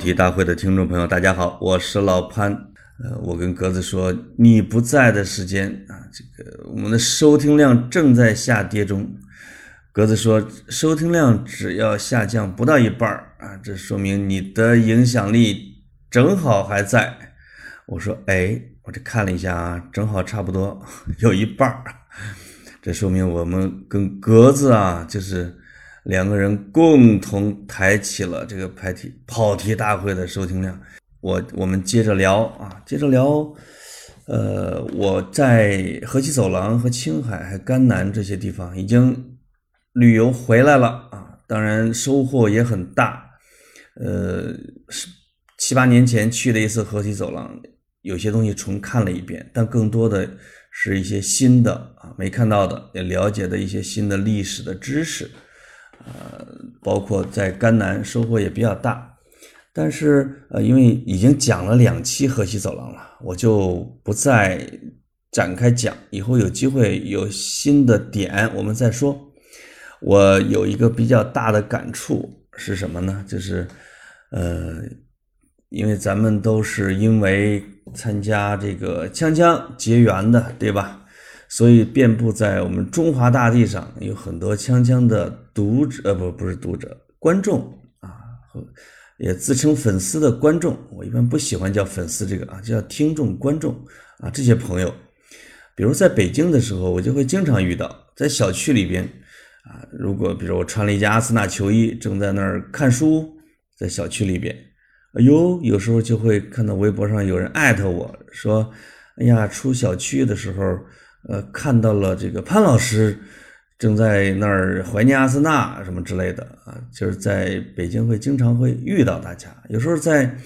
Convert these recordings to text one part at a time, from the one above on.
题大会的听众朋友，大家好，我是老潘。呃，我跟格子说，你不在的时间啊，这个我们的收听量正在下跌中。格子说，收听量只要下降不到一半啊，这说明你的影响力正好还在。我说，哎，我这看了一下啊，正好差不多有一半这说明我们跟格子啊，就是。两个人共同抬起了这个排题跑题大会的收听量。我我们接着聊啊，接着聊。呃，我在河西走廊和青海、还甘南这些地方已经旅游回来了啊，当然收获也很大。呃，是七八年前去的一次河西走廊，有些东西重看了一遍，但更多的是一些新的啊没看到的，也了解的一些新的历史的知识。呃，包括在甘南收获也比较大，但是呃，因为已经讲了两期河西走廊了，我就不再展开讲。以后有机会有新的点，我们再说。我有一个比较大的感触是什么呢？就是呃，因为咱们都是因为参加这个锵锵结缘的，对吧？所以，遍布在我们中华大地上有很多锵锵的读者，呃，不，不是读者，观众啊，和也自称粉丝的观众。我一般不喜欢叫粉丝这个啊，叫听众、观众啊。这些朋友，比如在北京的时候，我就会经常遇到，在小区里边啊，如果比如我穿了一件阿森纳球衣，正在那儿看书，在小区里边，哎呦，有时候就会看到微博上有人艾特我说：“哎呀，出小区的时候。”呃，看到了这个潘老师正在那儿怀念阿森纳什么之类的啊，就是在北京会经常会遇到大家，有时候在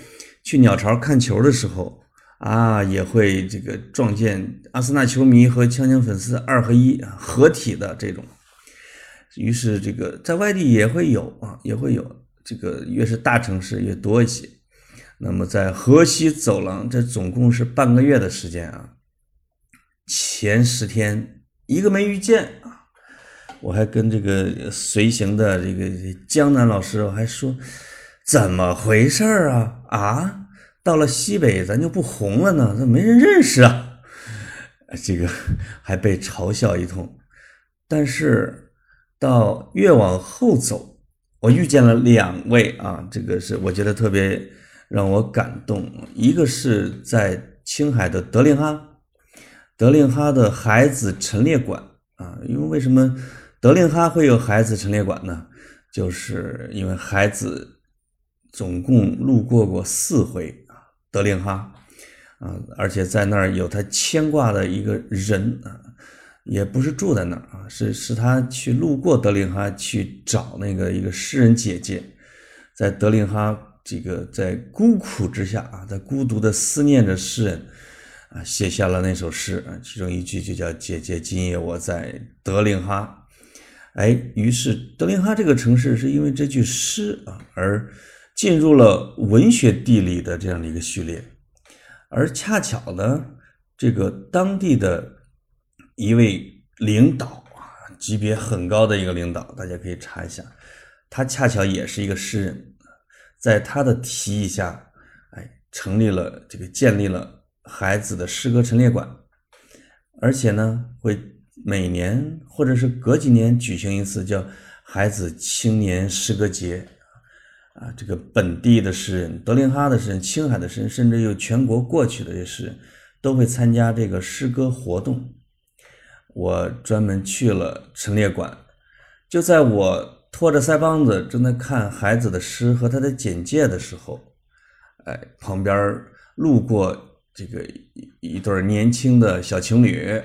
去鸟巢看球的时候啊，也会这个撞见阿森纳球迷和枪枪粉丝二合一合体的这种，于是这个在外地也会有啊，也会有这个越是大城市越多一些。那么在河西走廊，这总共是半个月的时间啊。前十天一个没遇见啊，我还跟这个随行的这个江南老师我还说怎么回事啊啊，到了西北咱就不红了呢？这没人认识啊，这个还被嘲笑一通。但是到越往后走，我遇见了两位啊，这个是我觉得特别让我感动。一个是在青海的德令哈。德令哈的孩子陈列馆啊，因为为什么德令哈会有孩子陈列馆呢？就是因为孩子总共路过过四回啊，德令哈啊，而且在那儿有他牵挂的一个人啊，也不是住在那儿啊，是是他去路过德令哈去找那个一个诗人姐姐，在德令哈这个在孤苦之下啊，在孤独的思念着诗人。啊，写下了那首诗啊，其中一句就叫“姐姐，今夜我在德令哈”。哎，于是德令哈这个城市是因为这句诗啊而进入了文学地理的这样的一个序列。而恰巧呢，这个当地的一位领导啊，级别很高的一个领导，大家可以查一下，他恰巧也是一个诗人，在他的提议下，哎，成立了这个建立了。孩子的诗歌陈列馆，而且呢，会每年或者是隔几年举行一次叫“孩子青年诗歌节”，啊，这个本地的诗人、德令哈的诗人、青海的诗人，甚至有全国过去的这些诗人，都会参加这个诗歌活动。我专门去了陈列馆，就在我拖着腮帮子正在看孩子的诗和他的简介的时候，哎，旁边路过。这个一一对年轻的小情侣，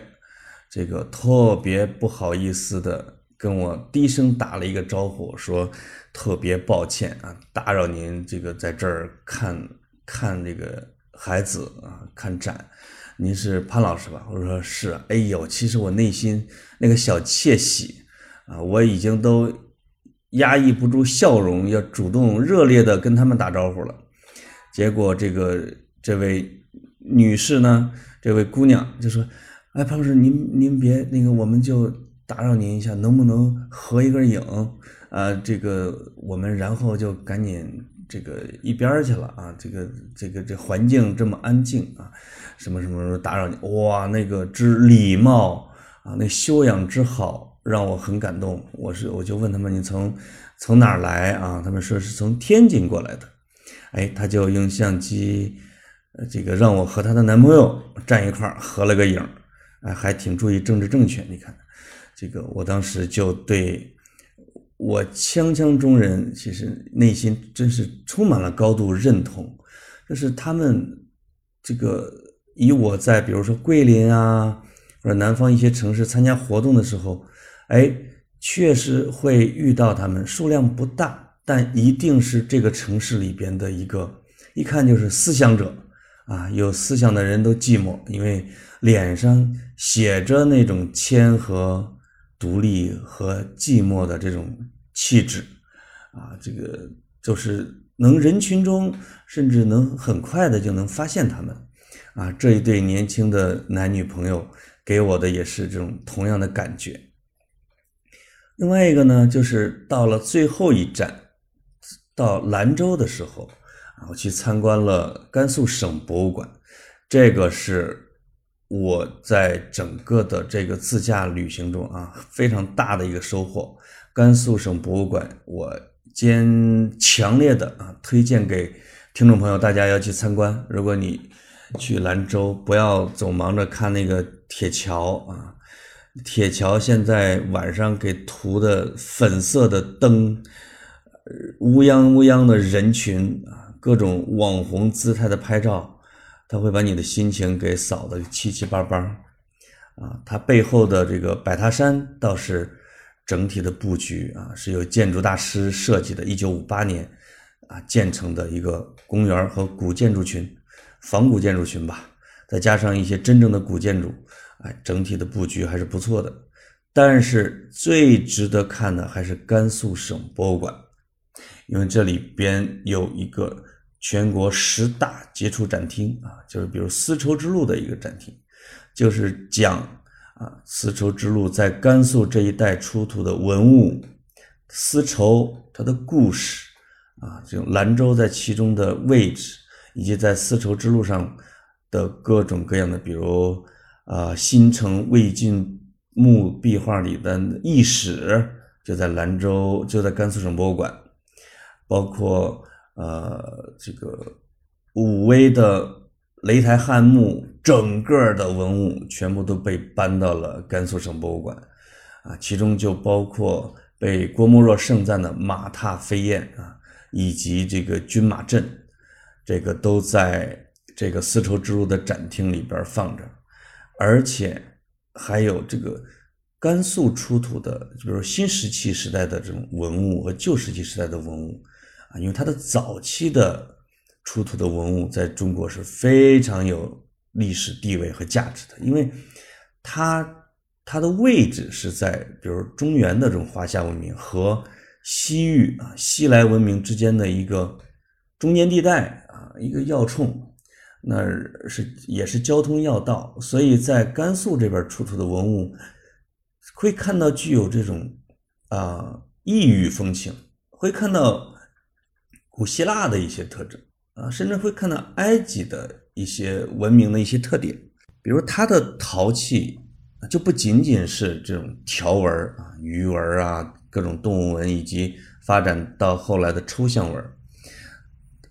这个特别不好意思的跟我低声打了一个招呼，说特别抱歉啊，打扰您这个在这儿看看这个孩子啊，看展。您是潘老师吧？我说是。哎呦，其实我内心那个小窃喜啊，我已经都压抑不住笑容，要主动热烈的跟他们打招呼了。结果这个这位。女士呢？这位姑娘就说：“哎，潘老师，您您别那个，我们就打扰您一下，能不能合一个影？啊，这个我们然后就赶紧这个一边去了啊，这个这个这环境这么安静啊，什么什么打扰你，哇，那个之礼貌啊，那修养之好，让我很感动。我是我就问他们，你从从哪儿来啊？他们说是从天津过来的。哎，他就用相机，呃，这个让我和她的男朋友站一块儿合了个影，哎，还挺注意政治正确。你看，这个我当时就对。我锵锵中人，其实内心真是充满了高度认同。就是他们这个，以我在比如说桂林啊，或者南方一些城市参加活动的时候，哎，确实会遇到他们，数量不大，但一定是这个城市里边的一个，一看就是思想者啊，有思想的人都寂寞，因为脸上写着那种谦和。独立和寂寞的这种气质，啊，这个就是能人群中甚至能很快的就能发现他们，啊，这一对年轻的男女朋友给我的也是这种同样的感觉。另外一个呢，就是到了最后一站，到兰州的时候，我去参观了甘肃省博物馆，这个是。我在整个的这个自驾旅行中啊，非常大的一个收获。甘肃省博物馆，我坚强烈的啊推荐给听众朋友，大家要去参观。如果你去兰州，不要总忙着看那个铁桥啊，铁桥现在晚上给涂的粉色的灯，乌泱乌泱的人群啊，各种网红姿态的拍照。他会把你的心情给扫得七七八八，啊，它背后的这个百塔山倒是整体的布局啊，是由建筑大师设计的，一九五八年啊建成的一个公园和古建筑群，仿古建筑群吧，再加上一些真正的古建筑，哎，整体的布局还是不错的。但是最值得看的还是甘肃省博物馆，因为这里边有一个。全国十大杰出展厅啊，就是比如丝绸之路的一个展厅，就是讲啊丝绸之路在甘肃这一带出土的文物，丝绸它的故事啊，这种兰州在其中的位置，以及在丝绸之路上的各种各样的，比如啊新城魏晋墓壁画里的异史，就在兰州，就在甘肃省博物馆，包括。呃，这个武威的擂台汉墓，整个的文物全部都被搬到了甘肃省博物馆，啊，其中就包括被郭沫若盛赞的马踏飞燕啊，以及这个军马阵，这个都在这个丝绸之路的展厅里边放着，而且还有这个甘肃出土的，比如新石器时代的这种文物和旧石器时代的文物。啊，因为它的早期的出土的文物在中国是非常有历史地位和价值的，因为它它的位置是在比如中原的这种华夏文明和西域啊西来文明之间的一个中间地带啊一个要冲，那是也是交通要道，所以在甘肃这边出土的文物会看到具有这种啊异域风情，会看到。古希腊的一些特征啊，甚至会看到埃及的一些文明的一些特点，比如它的陶器就不仅仅是这种条纹啊、鱼纹啊、各种动物纹，以及发展到后来的抽象纹，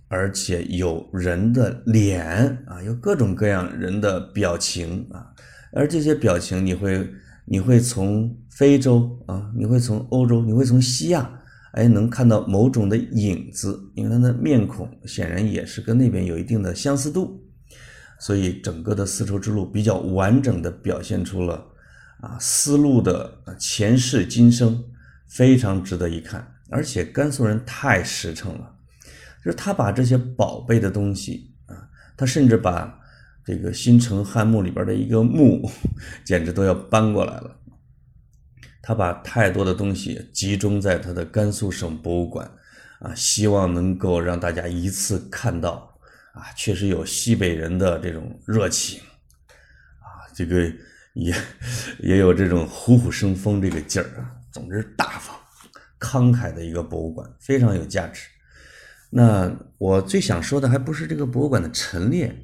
而且有人的脸啊，有各种各样人的表情啊，而这些表情你会你会从非洲啊，你会从欧洲，你会从西亚。哎，能看到某种的影子，因为他的面孔显然也是跟那边有一定的相似度，所以整个的丝绸之路比较完整的表现出了啊丝路的前世今生，非常值得一看。而且甘肃人太实诚了，就是他把这些宝贝的东西啊，他甚至把这个新城汉墓里边的一个墓，简直都要搬过来了。他把太多的东西集中在他的甘肃省博物馆，啊，希望能够让大家一次看到，啊，确实有西北人的这种热情，啊，这个也也有这种虎虎生风这个劲儿啊。总之，大方、慷慨的一个博物馆，非常有价值。那我最想说的还不是这个博物馆的陈列，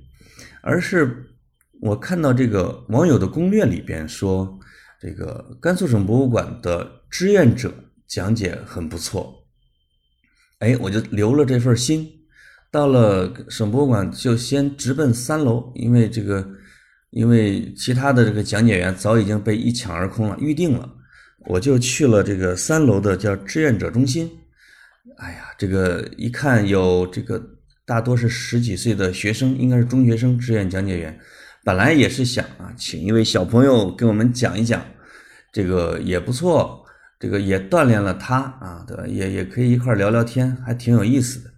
而是我看到这个网友的攻略里边说，这个甘肃省博物馆的志愿者讲解很不错。哎，我就留了这份心。到了省博物馆，就先直奔三楼，因为这个，因为其他的这个讲解员早已经被一抢而空了，预定了。我就去了这个三楼的叫志愿者中心。哎呀，这个一看有这个大多是十几岁的学生，应该是中学生志愿讲解员。本来也是想啊，请一位小朋友给我们讲一讲，这个也不错，这个也锻炼了他啊，对吧？也也可以一块聊聊天，还挺有意思的。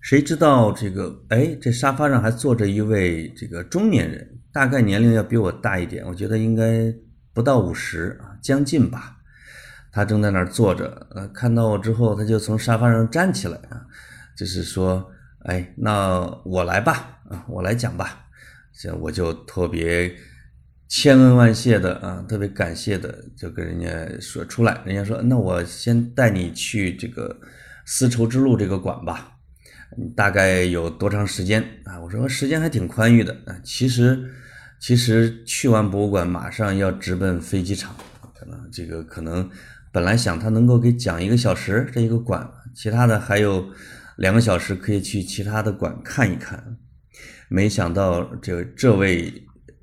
谁知道这个？哎，这沙发上还坐着一位这个中年人，大概年龄要比我大一点，我觉得应该不到五十啊，将近吧。他正在那儿坐着，呃，看到我之后，他就从沙发上站起来啊，就是说，哎，那我来吧，啊，我来讲吧。这我就特别千恩万谢的啊，特别感谢的，就跟人家说出来。人家说，那我先带你去这个丝绸之路这个馆吧。大概有多长时间啊？我说时间还挺宽裕的啊。其实，其实去完博物馆马上要直奔飞机场，可能这个可能本来想他能够给讲一个小时这一个馆，其他的还有两个小时可以去其他的馆看一看。没想到这这位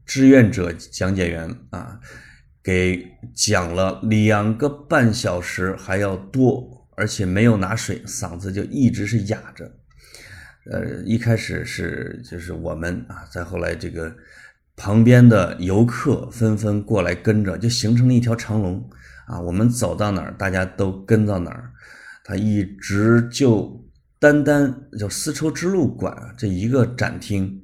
志愿者讲解员啊，给讲了两个半小时还要多，而且没有拿水，嗓子就一直是哑着。呃，一开始是就是我们啊，再后来这个旁边的游客纷纷过来跟着，就形成了一条长龙啊。我们走到哪儿，大家都跟到哪儿。他一直就单单就丝绸之路馆这一个展厅，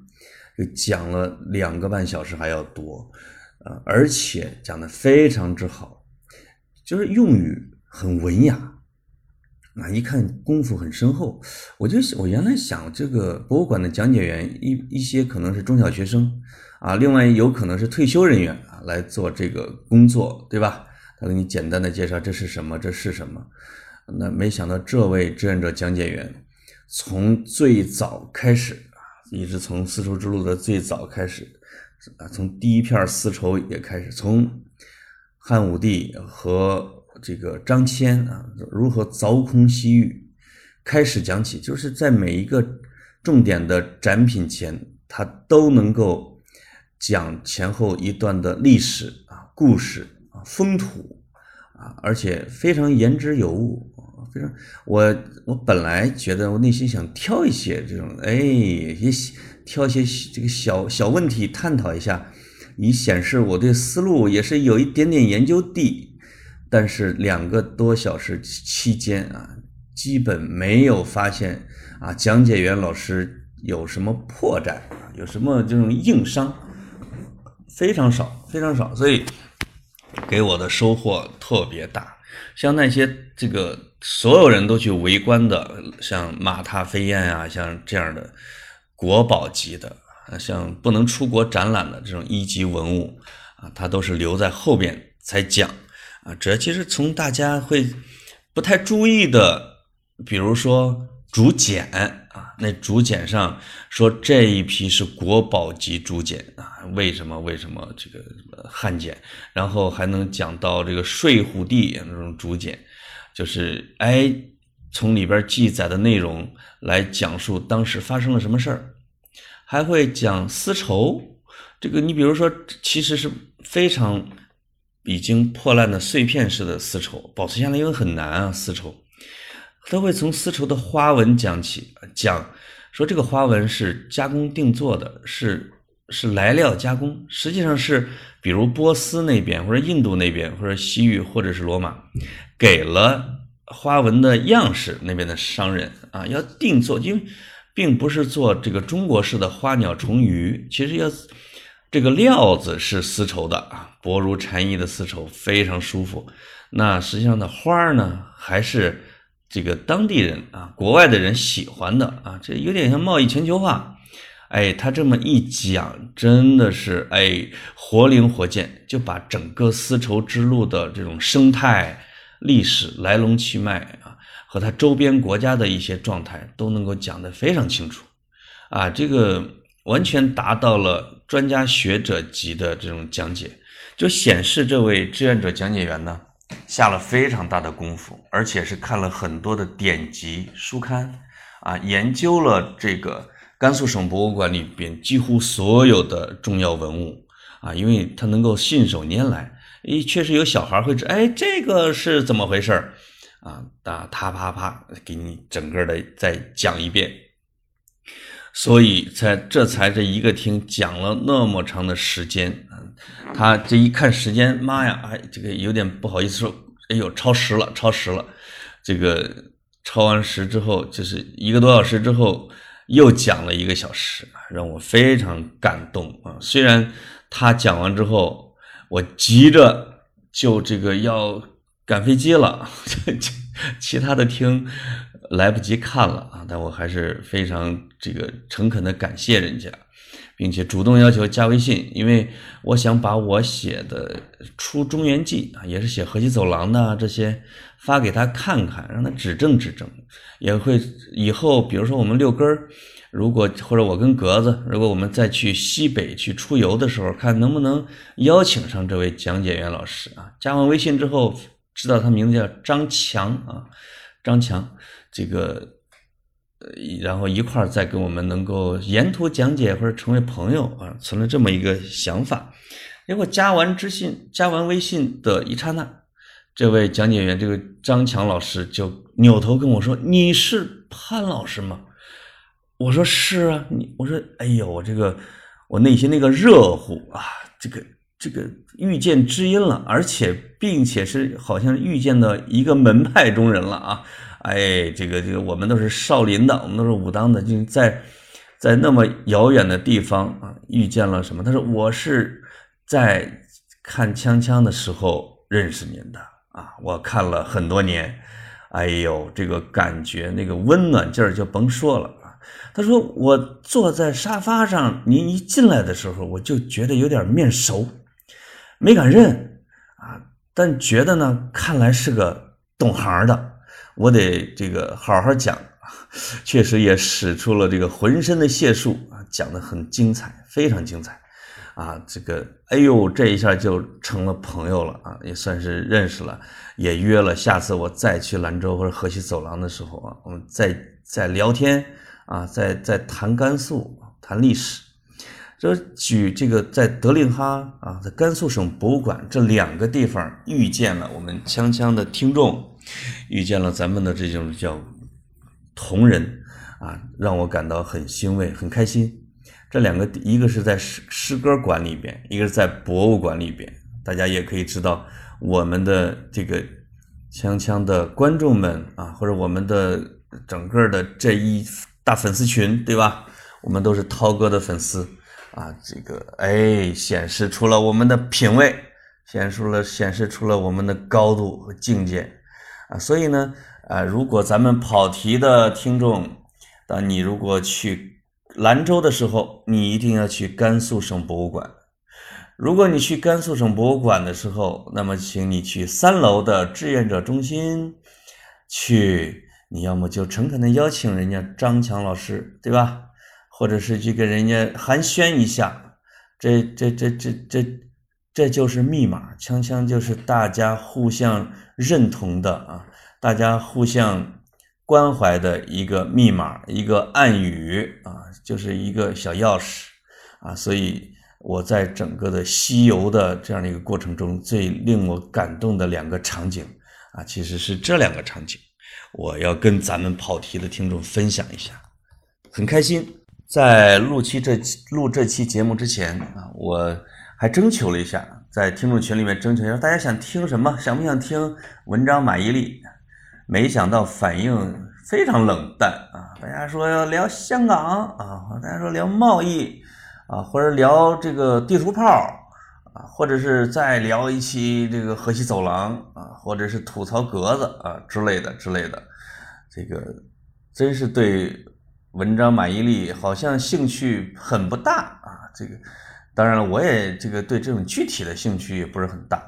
讲了两个半小时还要多啊，而且讲的非常之好，就是用语很文雅。啊，一看功夫很深厚，我就我原来想这个博物馆的讲解员一一些可能是中小学生啊，另外有可能是退休人员啊来做这个工作，对吧？他给你简单的介绍这是什么，这是什么。那没想到这位志愿者讲解员从最早开始，一直从丝绸之路的最早开始啊，从第一片丝绸也开始，从汉武帝和。这个张骞啊，如何凿空西域，开始讲起，就是在每一个重点的展品前，他都能够讲前后一段的历史啊、故事啊、风土啊，而且非常言之有物非常，我我本来觉得我内心想挑一些这种，哎，也挑一些这个小小问题探讨一下，以显示我对思路也是有一点点研究的。但是两个多小时期间啊，基本没有发现啊讲解员老师有什么破绽，有什么这种硬伤，非常少，非常少，所以给我的收获特别大。像那些这个所有人都去围观的，像马踏飞燕啊，像这样的国宝级的，像不能出国展览的这种一级文物啊，它都是留在后边才讲。啊，这其实从大家会不太注意的，比如说竹简啊，那竹简上说这一批是国宝级竹简啊，为什么？为什么这个汉简？然后还能讲到这个睡虎地那种竹简，就是哎，从里边记载的内容来讲述当时发生了什么事儿，还会讲丝绸，这个你比如说，其实是非常。已经破烂的碎片式的丝绸保存下来，因为很难啊。丝绸，他会从丝绸的花纹讲起，讲说这个花纹是加工定做的，是是来料加工，实际上是比如波斯那边或者印度那边或者西域或者是罗马，给了花纹的样式，那边的商人啊要定做，因为并不是做这个中国式的花鸟虫鱼，其实要。这个料子是丝绸的啊，薄如蝉翼的丝绸，非常舒服。那实际上的花儿呢，还是这个当地人啊，国外的人喜欢的啊，这有点像贸易全球化。哎，他这么一讲，真的是哎活灵活现，就把整个丝绸之路的这种生态、历史、来龙去脉啊，和他周边国家的一些状态都能够讲得非常清楚，啊，这个完全达到了专家学者级的这种讲解，就显示这位志愿者讲解员呢下了非常大的功夫，而且是看了很多的典籍书刊，啊，研究了这个甘肃省博物馆里边几乎所有的重要文物，啊，因为他能够信手拈来。诶，确实有小孩会知，哎，这个是怎么回事儿啊？哒，他啪啪给你整个的再讲一遍，所以才这才这一个厅讲了那么长的时间他这一看时间，妈呀，哎，这个有点不好意思说，哎呦，超时了，超时了。这个超完时之后，就是一个多小时之后，又讲了一个小时，让我非常感动啊。虽然他讲完之后。我急着就这个要赶飞机了，其他的听来不及看了啊，但我还是非常这个诚恳的感谢人家，并且主动要求加微信，因为我想把我写的《出中原记》啊，也是写河西走廊的这些发给他看看，让他指正指正，也会以后比如说我们六根儿。如果或者我跟格子，如果我们再去西北去出游的时候，看能不能邀请上这位讲解员老师啊？加完微信之后，知道他名字叫张强啊，张强，这个呃，然后一块儿再跟我们能够沿途讲解或者成为朋友啊，存了这么一个想法。结果加完知信，加完微信的一刹那，这位讲解员这个张强老师就扭头跟我说：“你是潘老师吗？”我说是啊，你我说哎呦，我这个我内心那个热乎啊，这个这个遇见知音了，而且并且是好像遇见的一个门派中人了啊！哎，这个这个我们都是少林的，我们都是武当的，就在在那么遥远的地方啊，遇见了什么？他说我是在看锵锵的时候认识您的啊，我看了很多年，哎呦，这个感觉那个温暖劲儿就甭说了啊。他说：“我坐在沙发上，您一进来的时候，我就觉得有点面熟，没敢认啊，但觉得呢，看来是个懂行的，我得这个好好讲。确实也使出了这个浑身的解数啊，讲的很精彩，非常精彩啊。这个，哎呦，这一下就成了朋友了啊，也算是认识了，也约了下次我再去兰州或者河西走廊的时候啊，我们再再聊天。”啊，在在谈甘肃，谈历史，就举这个在德令哈啊，在甘肃省博物馆这两个地方遇见了我们锵锵的听众，遇见了咱们的这种叫同仁啊，让我感到很欣慰，很开心。这两个一个是在诗诗歌馆里边，一个是在博物馆里边，大家也可以知道我们的这个锵锵的观众们啊，或者我们的整个的这一。大粉丝群，对吧？我们都是涛哥的粉丝啊，这个哎，显示出了我们的品味，显示了显示出了我们的高度和境界啊。所以呢，啊，如果咱们跑题的听众，当你如果去兰州的时候，你一定要去甘肃省博物馆；如果你去甘肃省博物馆的时候，那么请你去三楼的志愿者中心去。你要么就诚恳的邀请人家张强老师，对吧？或者是去跟人家寒暄一下，这这这这这这就是密码，锵锵就是大家互相认同的啊，大家互相关怀的一个密码，一个暗语啊，就是一个小钥匙啊。所以我在整个的西游的这样的一个过程中，最令我感动的两个场景啊，其实是这两个场景。我要跟咱们跑题的听众分享一下，很开心。在录期这录这期节目之前啊，我还征求了一下，在听众群里面征求一下，大家想听什么？想不想听文章马伊琍？没想到反应非常冷淡啊！大家说要聊香港啊，大家说聊贸易啊，或者聊这个地图炮。啊，或者是再聊一期这个河西走廊啊，或者是吐槽格子啊之类的之类的，这个真是对文章满意力好像兴趣很不大啊。这个当然了，我也这个对这种具体的兴趣也不是很大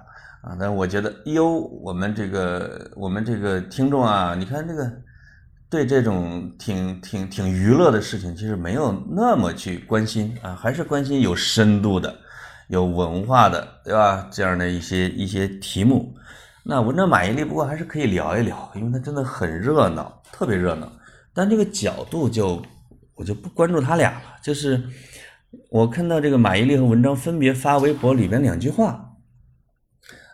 啊。但我觉得，哟，我们这个我们这个听众啊，你看这个对这种挺挺挺娱乐的事情，其实没有那么去关心啊，还是关心有深度的、有文化的，对吧？这样的一些一些题目。那文章满意率不过还是可以聊一聊，因为它真的很热闹，特别热闹。但这个角度就我就不关注他俩了，就是我看到这个马伊琍和文章分别发微博里边两句话，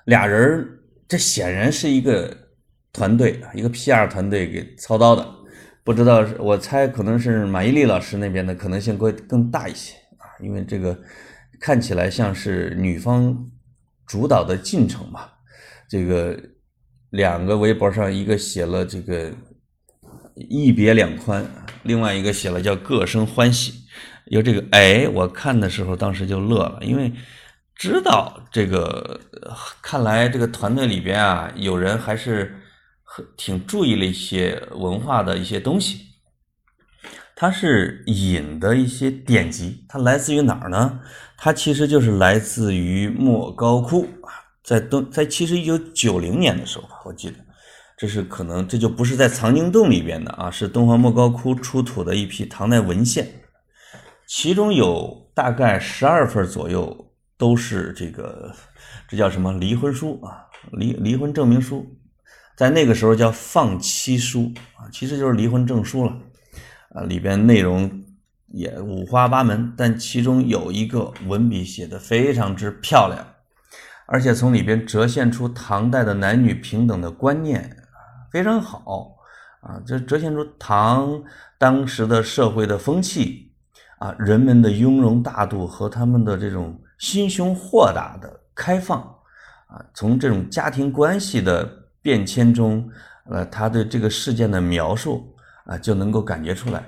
俩人这显然是一个团队，一个 PR 团队给操刀的，不知道我猜可能是马伊琍老师那边的可能性会更大一些啊，因为这个看起来像是女方主导的进程嘛。这个两个微博上，一个写了这个一别两宽，另外一个写了叫各生欢喜。有这个哎，我看的时候当时就乐了，因为知道这个，看来这个团队里边啊，有人还是挺注意了一些文化的一些东西。它是引的一些典籍，它来自于哪儿呢？它其实就是来自于莫高窟啊。在东，在其实一九九零年的时候吧，我记得，这是可能这就不是在藏经洞里边的啊，是敦煌莫高窟出土的一批唐代文献，其中有大概十二份左右都是这个，这叫什么离婚书啊，离离婚证明书，在那个时候叫放妻书啊，其实就是离婚证书了啊，里边内容也五花八门，但其中有一个文笔写的非常之漂亮。而且从里边折现出唐代的男女平等的观念非常好啊！这折现出唐当时的社会的风气啊，人们的雍容大度和他们的这种心胸豁达的开放啊，从这种家庭关系的变迁中，呃，他对这个事件的描述啊，就能够感觉出来。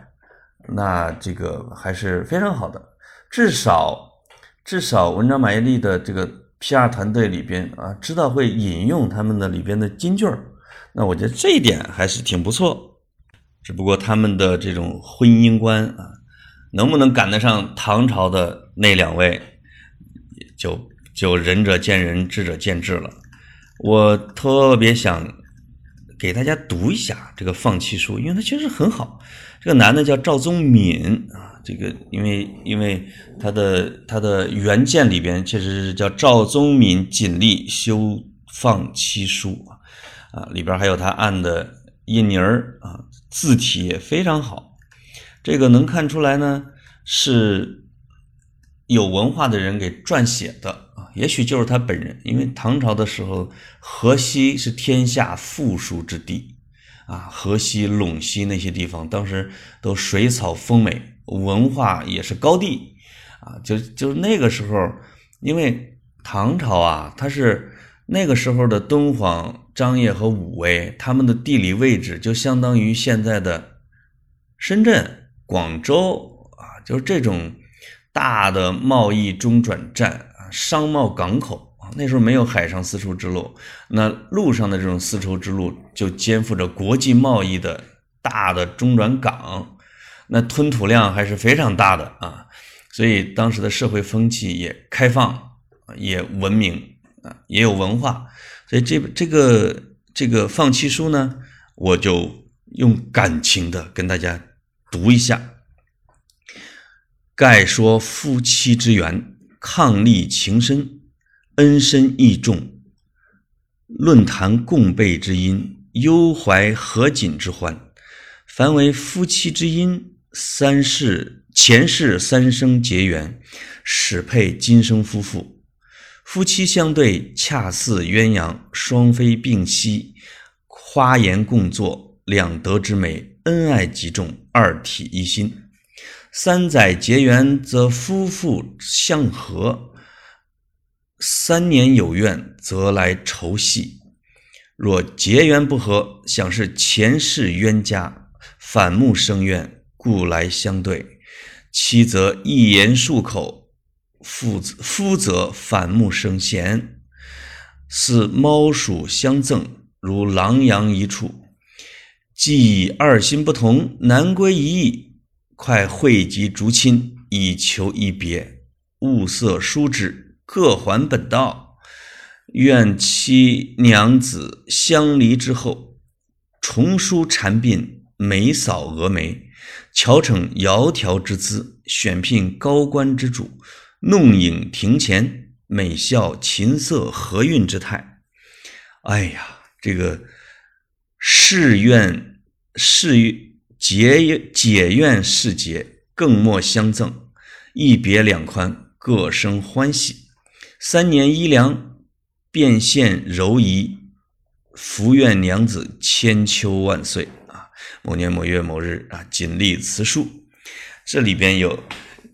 那这个还是非常好的，至少至少文章满意力的这个。P.R. 团队里边啊，知道会引用他们的里边的金句儿，那我觉得这一点还是挺不错。只不过他们的这种婚姻观啊，能不能赶得上唐朝的那两位，就就仁者见仁，智者见智了。我特别想给大家读一下这个放弃书，因为它确实很好。这个男的叫赵宗敏啊。这个，因为因为他的他的原件里边确实是叫赵宗敏锦隶修放七书啊，啊里边还有他按的印泥儿啊，字体也非常好。这个能看出来呢，是有文化的人给撰写的，也许就是他本人。因为唐朝的时候，河西是天下富庶之地啊，河西、陇西那些地方当时都水草丰美。文化也是高地啊，就就那个时候，因为唐朝啊，它是那个时候的敦煌、张掖和武威，他们的地理位置就相当于现在的深圳、广州啊，就是这种大的贸易中转站，商贸港口啊。那时候没有海上丝绸之路，那路上的这种丝绸之路就肩负着国际贸易的大的中转港。那吞吐量还是非常大的啊，所以当时的社会风气也开放，也文明啊，也有文化，所以这这个这个放弃书呢，我就用感情的跟大家读一下。盖说夫妻之缘，伉俪情深，恩深义重，论坛共备之音，忧怀合锦之欢，凡为夫妻之音。三世前世三生结缘，始配今生夫妇。夫妻相对，恰似鸳鸯双飞并栖，花颜共作，两德之美，恩爱极重，二体一心。三载结缘，则夫妇相和；三年有怨，则来酬戏。若结缘不和，想是前世冤家，反目生怨。故来相对，妻则一言数口，夫夫则反目生嫌，似猫鼠相赠，如狼羊一处。既二心不同，难归一意，快汇集竹亲，以求一别。物色疏之，各还本道。愿妻娘子相离之后，重梳蝉鬓，眉扫蛾眉，巧逞窈窕之姿，选聘高官之主，弄影庭前，美笑琴瑟和韵之态。哎呀，这个誓愿誓结解愿誓结，更莫相赠，一别两宽，各生欢喜。三年衣凉，便现柔仪，福愿娘子千秋万岁啊！某年某月某日啊，锦历辞书。这里边有，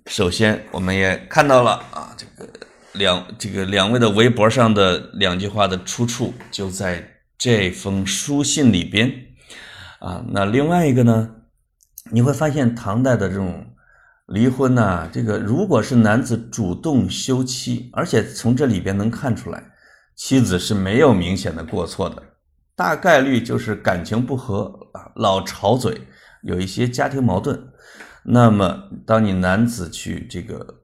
首先我们也看到了啊，这个。两这个两位的微博上的两句话的出处就在这封书信里边啊。那另外一个呢，你会发现唐代的这种离婚呢，这个如果是男子主动休妻，而且从这里边能看出来，妻子是没有明显的过错的，大概率就是感情不和啊，老吵嘴，有一些家庭矛盾。那么，当你男子去这个。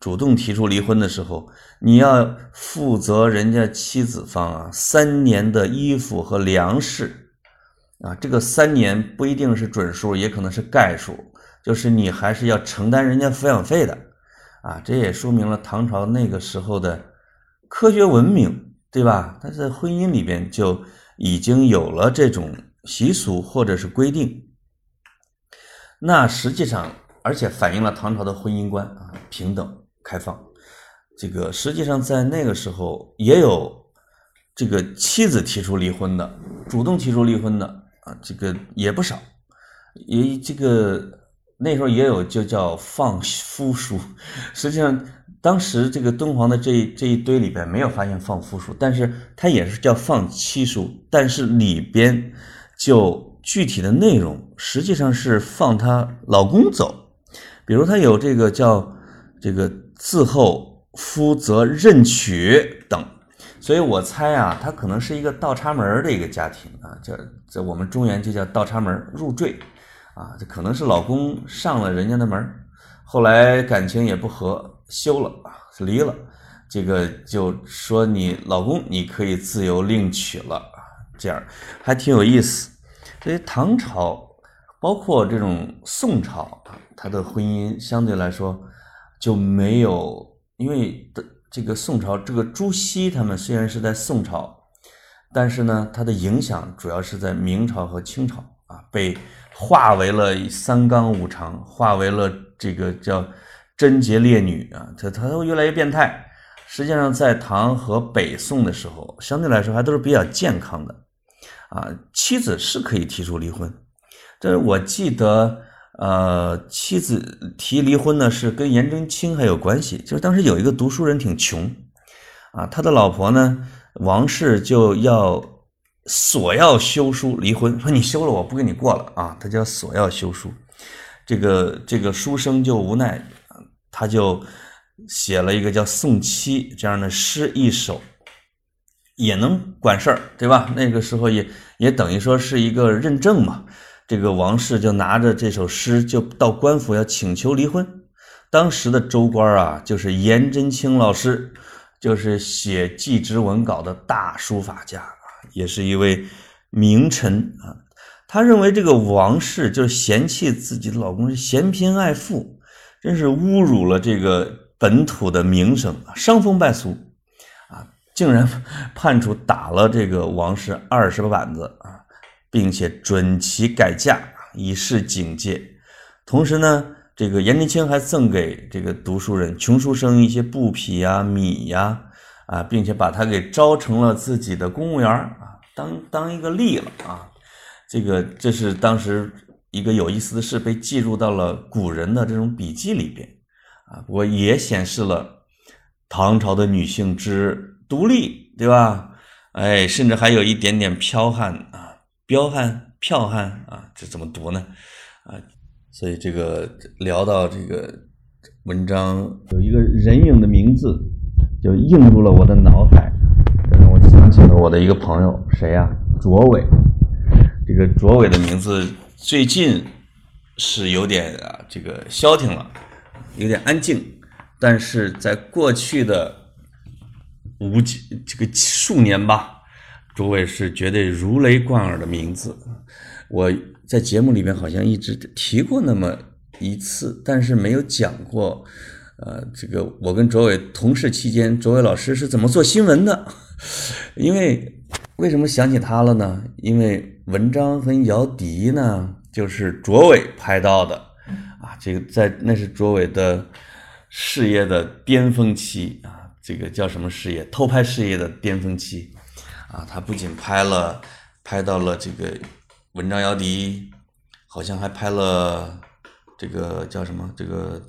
主动提出离婚的时候，你要负责人家妻子方啊三年的衣服和粮食啊，这个三年不一定是准数，也可能是概数，就是你还是要承担人家抚养费的啊。这也说明了唐朝那个时候的科学文明，对吧？他在婚姻里边就已经有了这种习俗或者是规定，那实际上而且反映了唐朝的婚姻观啊平等。开放，这个实际上在那个时候也有这个妻子提出离婚的，主动提出离婚的啊，这个也不少，也这个那时候也有就叫放夫书。实际上当时这个敦煌的这这一堆里边没有发现放夫书，但是它也是叫放妻书，但是里边就具体的内容实际上是放她老公走，比如他有这个叫这个。自后夫则任娶等，所以我猜啊，他可能是一个倒插门的一个家庭啊，叫在我们中原就叫倒插门入赘啊，这可能是老公上了人家的门，后来感情也不和，休了，离了，这个就说你老公你可以自由另娶了，这样还挺有意思。所以唐朝包括这种宋朝，他的婚姻相对来说。就没有，因为的这个宋朝，这个朱熹他们虽然是在宋朝，但是呢，它的影响主要是在明朝和清朝啊，被化为了三纲五常，化为了这个叫贞洁烈女啊，它它会越来越变态。实际上，在唐和北宋的时候，相对来说还都是比较健康的啊，妻子是可以提出离婚，这是我记得。呃，妻子提离婚呢，是跟颜真卿还有关系。就是当时有一个读书人挺穷，啊，他的老婆呢，王氏就要索要休书离婚，说你休了我不跟你过了啊，他叫索要休书。这个这个书生就无奈，他就写了一个叫《送妻》这样的诗一首，也能管事儿，对吧？那个时候也也等于说是一个认证嘛。这个王氏就拿着这首诗，就到官府要请求离婚。当时的州官啊，就是颜真卿老师，就是写祭侄文稿的大书法家啊，也是一位名臣啊。他认为这个王氏就是嫌弃自己的老公是嫌贫爱富，真是侮辱了这个本土的名声，伤风败俗啊！竟然判处打了这个王氏二十个板子啊！并且准其改嫁，以示警戒。同时呢，这个颜真卿还赠给这个读书人、穷书生一些布匹呀、米呀，啊，并且把他给招成了自己的公务员啊，当当一个吏了啊。这个这是当时一个有意思的事，被记录到了古人的这种笔记里边啊。不过也显示了唐朝的女性之独立，对吧？哎，甚至还有一点点剽悍啊。彪悍、剽悍啊，这怎么读呢？啊，所以这个聊到这个文章，有一个人影的名字就映入了我的脑海，让我想起了我的一个朋友，谁呀？卓伟。这个卓伟的名字最近是有点啊，这个消停了，有点安静，但是在过去的五几这个数年吧，卓伟是绝对如雷贯耳的名字。我在节目里面好像一直提过那么一次，但是没有讲过。呃，这个我跟卓伟同事期间，卓伟老师是怎么做新闻的？因为为什么想起他了呢？因为文章和姚笛呢，就是卓伟拍到的啊。这个在那是卓伟的事业的巅峰期啊，这个叫什么事业？偷拍事业的巅峰期啊。他不仅拍了，拍到了这个文章姚笛，好像还拍了这个叫什么？这个。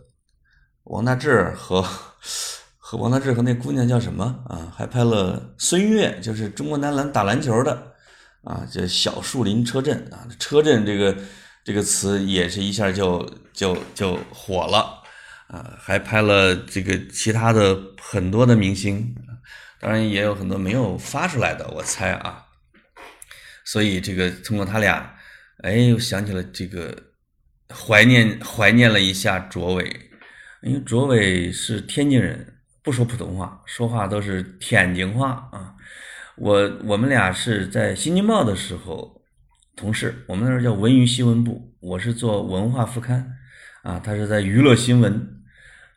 王大治和 和王大治和那姑娘叫什么啊？还拍了孙悦，就是中国男篮打篮球的啊，叫小树林车震啊，车震这个这个词也是一下就就就火了啊，还拍了这个其他的很多的明星，当然也有很多没有发出来的，我猜啊，所以这个通过他俩，哎，又想起了这个怀念怀念了一下卓伟。因为卓伟是天津人，不说普通话，说话都是天津话啊。我我们俩是在《新京报》的时候同事，我们那时候叫文娱新闻部，我是做文化副刊啊，他是在娱乐新闻。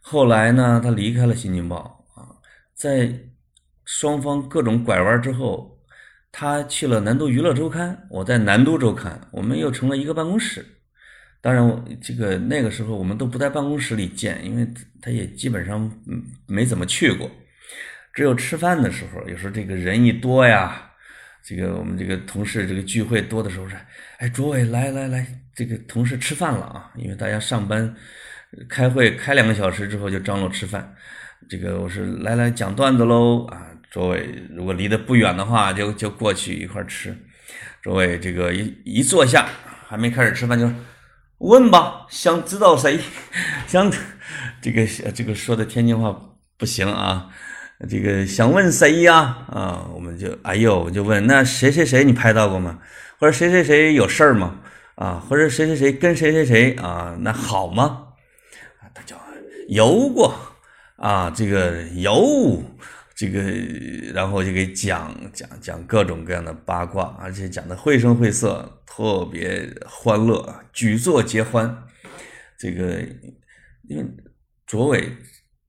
后来呢，他离开了《新京报》啊，在双方各种拐弯之后，他去了南都娱乐周刊，我在南都周刊，我们又成了一个办公室。当然，我这个那个时候我们都不在办公室里见，因为他也基本上没怎么去过，只有吃饭的时候，有时候这个人一多呀，这个我们这个同事这个聚会多的时候是，哎，卓伟来来来，这个同事吃饭了啊，因为大家上班开会开两个小时之后就张罗吃饭，这个我是来来讲段子喽啊，诸位如果离得不远的话，就就过去一块吃，诸位这个一一坐下，还没开始吃饭就。问吧，想知道谁？想这个这个说的天津话不行啊。这个想问谁呀？啊，我们就哎呦，我就问那谁谁谁你拍到过吗？或者谁谁谁有事儿吗？啊，或者谁谁谁跟谁谁谁啊？那好吗？他叫游过啊，这个游。这个，然后就给讲讲讲各种各样的八卦，而且讲的绘声绘色，特别欢乐，举座皆欢。这个，因为卓伟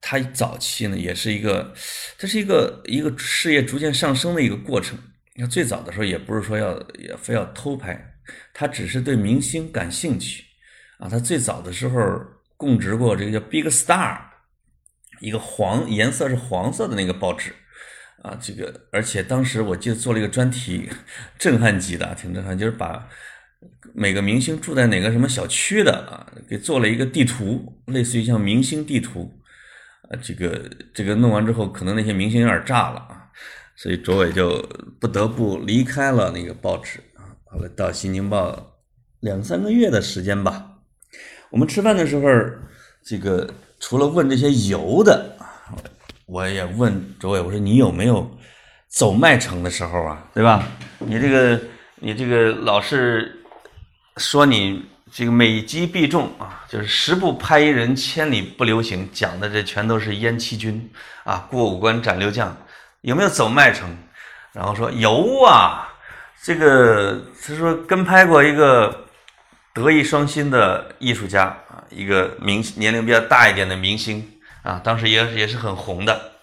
他早期呢，也是一个，这是一个一个事业逐渐上升的一个过程。你看最早的时候，也不是说要也非要偷拍，他只是对明星感兴趣啊。他最早的时候供职过这个叫 Big Star。一个黄颜色是黄色的那个报纸，啊，这个而且当时我记得做了一个专题，震撼级的，挺震撼，就是把每个明星住在哪个什么小区的啊，给做了一个地图，类似于像明星地图，啊，这个这个弄完之后，可能那些明星有点炸了啊，所以卓伟就不得不离开了那个报纸啊，后来到《新京报》两三个月的时间吧，我们吃饭的时候，这个。除了问这些油的，我也问周伟，我说你有没有走麦城的时候啊？对吧？你这个你这个老是说你这个每击必中啊，就是十步拍一人，千里不留行，讲的这全都是燕七军啊，过五关斩六将，有没有走麦城？然后说有啊，这个他说跟拍过一个。德艺双馨的艺术家，一个明年龄比较大一点的明星啊，当时也也是很红的。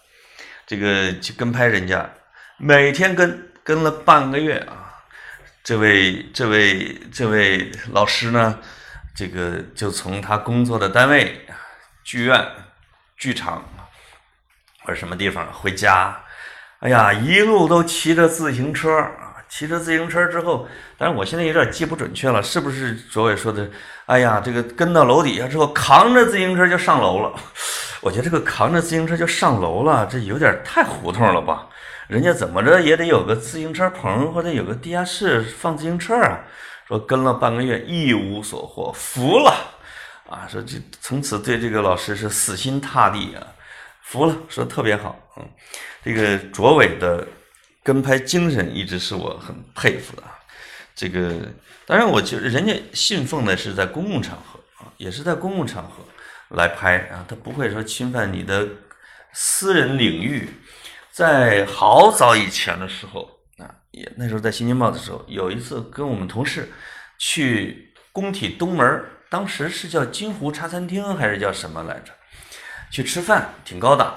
这个去跟拍人家，每天跟跟了半个月啊。这位这位这位老师呢，这个就从他工作的单位剧院、剧场或者什么地方回家，哎呀，一路都骑着自行车。骑着自行车之后，但是我现在有点记不准确了，是不是卓伟说的？哎呀，这个跟到楼底下之后，扛着自行车就上楼了。我觉得这个扛着自行车就上楼了，这有点太胡同了吧？人家怎么着也得有个自行车棚或者有个地下室放自行车啊。说跟了半个月一无所获，服了啊！说这从此对这个老师是死心塌地啊，服了，说特别好。嗯，这个卓伟的。跟拍精神一直是我很佩服的，这个当然，我觉得人家信奉的是在公共场合啊，也是在公共场合来拍啊，他不会说侵犯你的私人领域。在好早以前的时候啊，也那时候在新京报的时候，有一次跟我们同事去工体东门，当时是叫金湖茶餐厅还是叫什么来着？去吃饭，挺高档，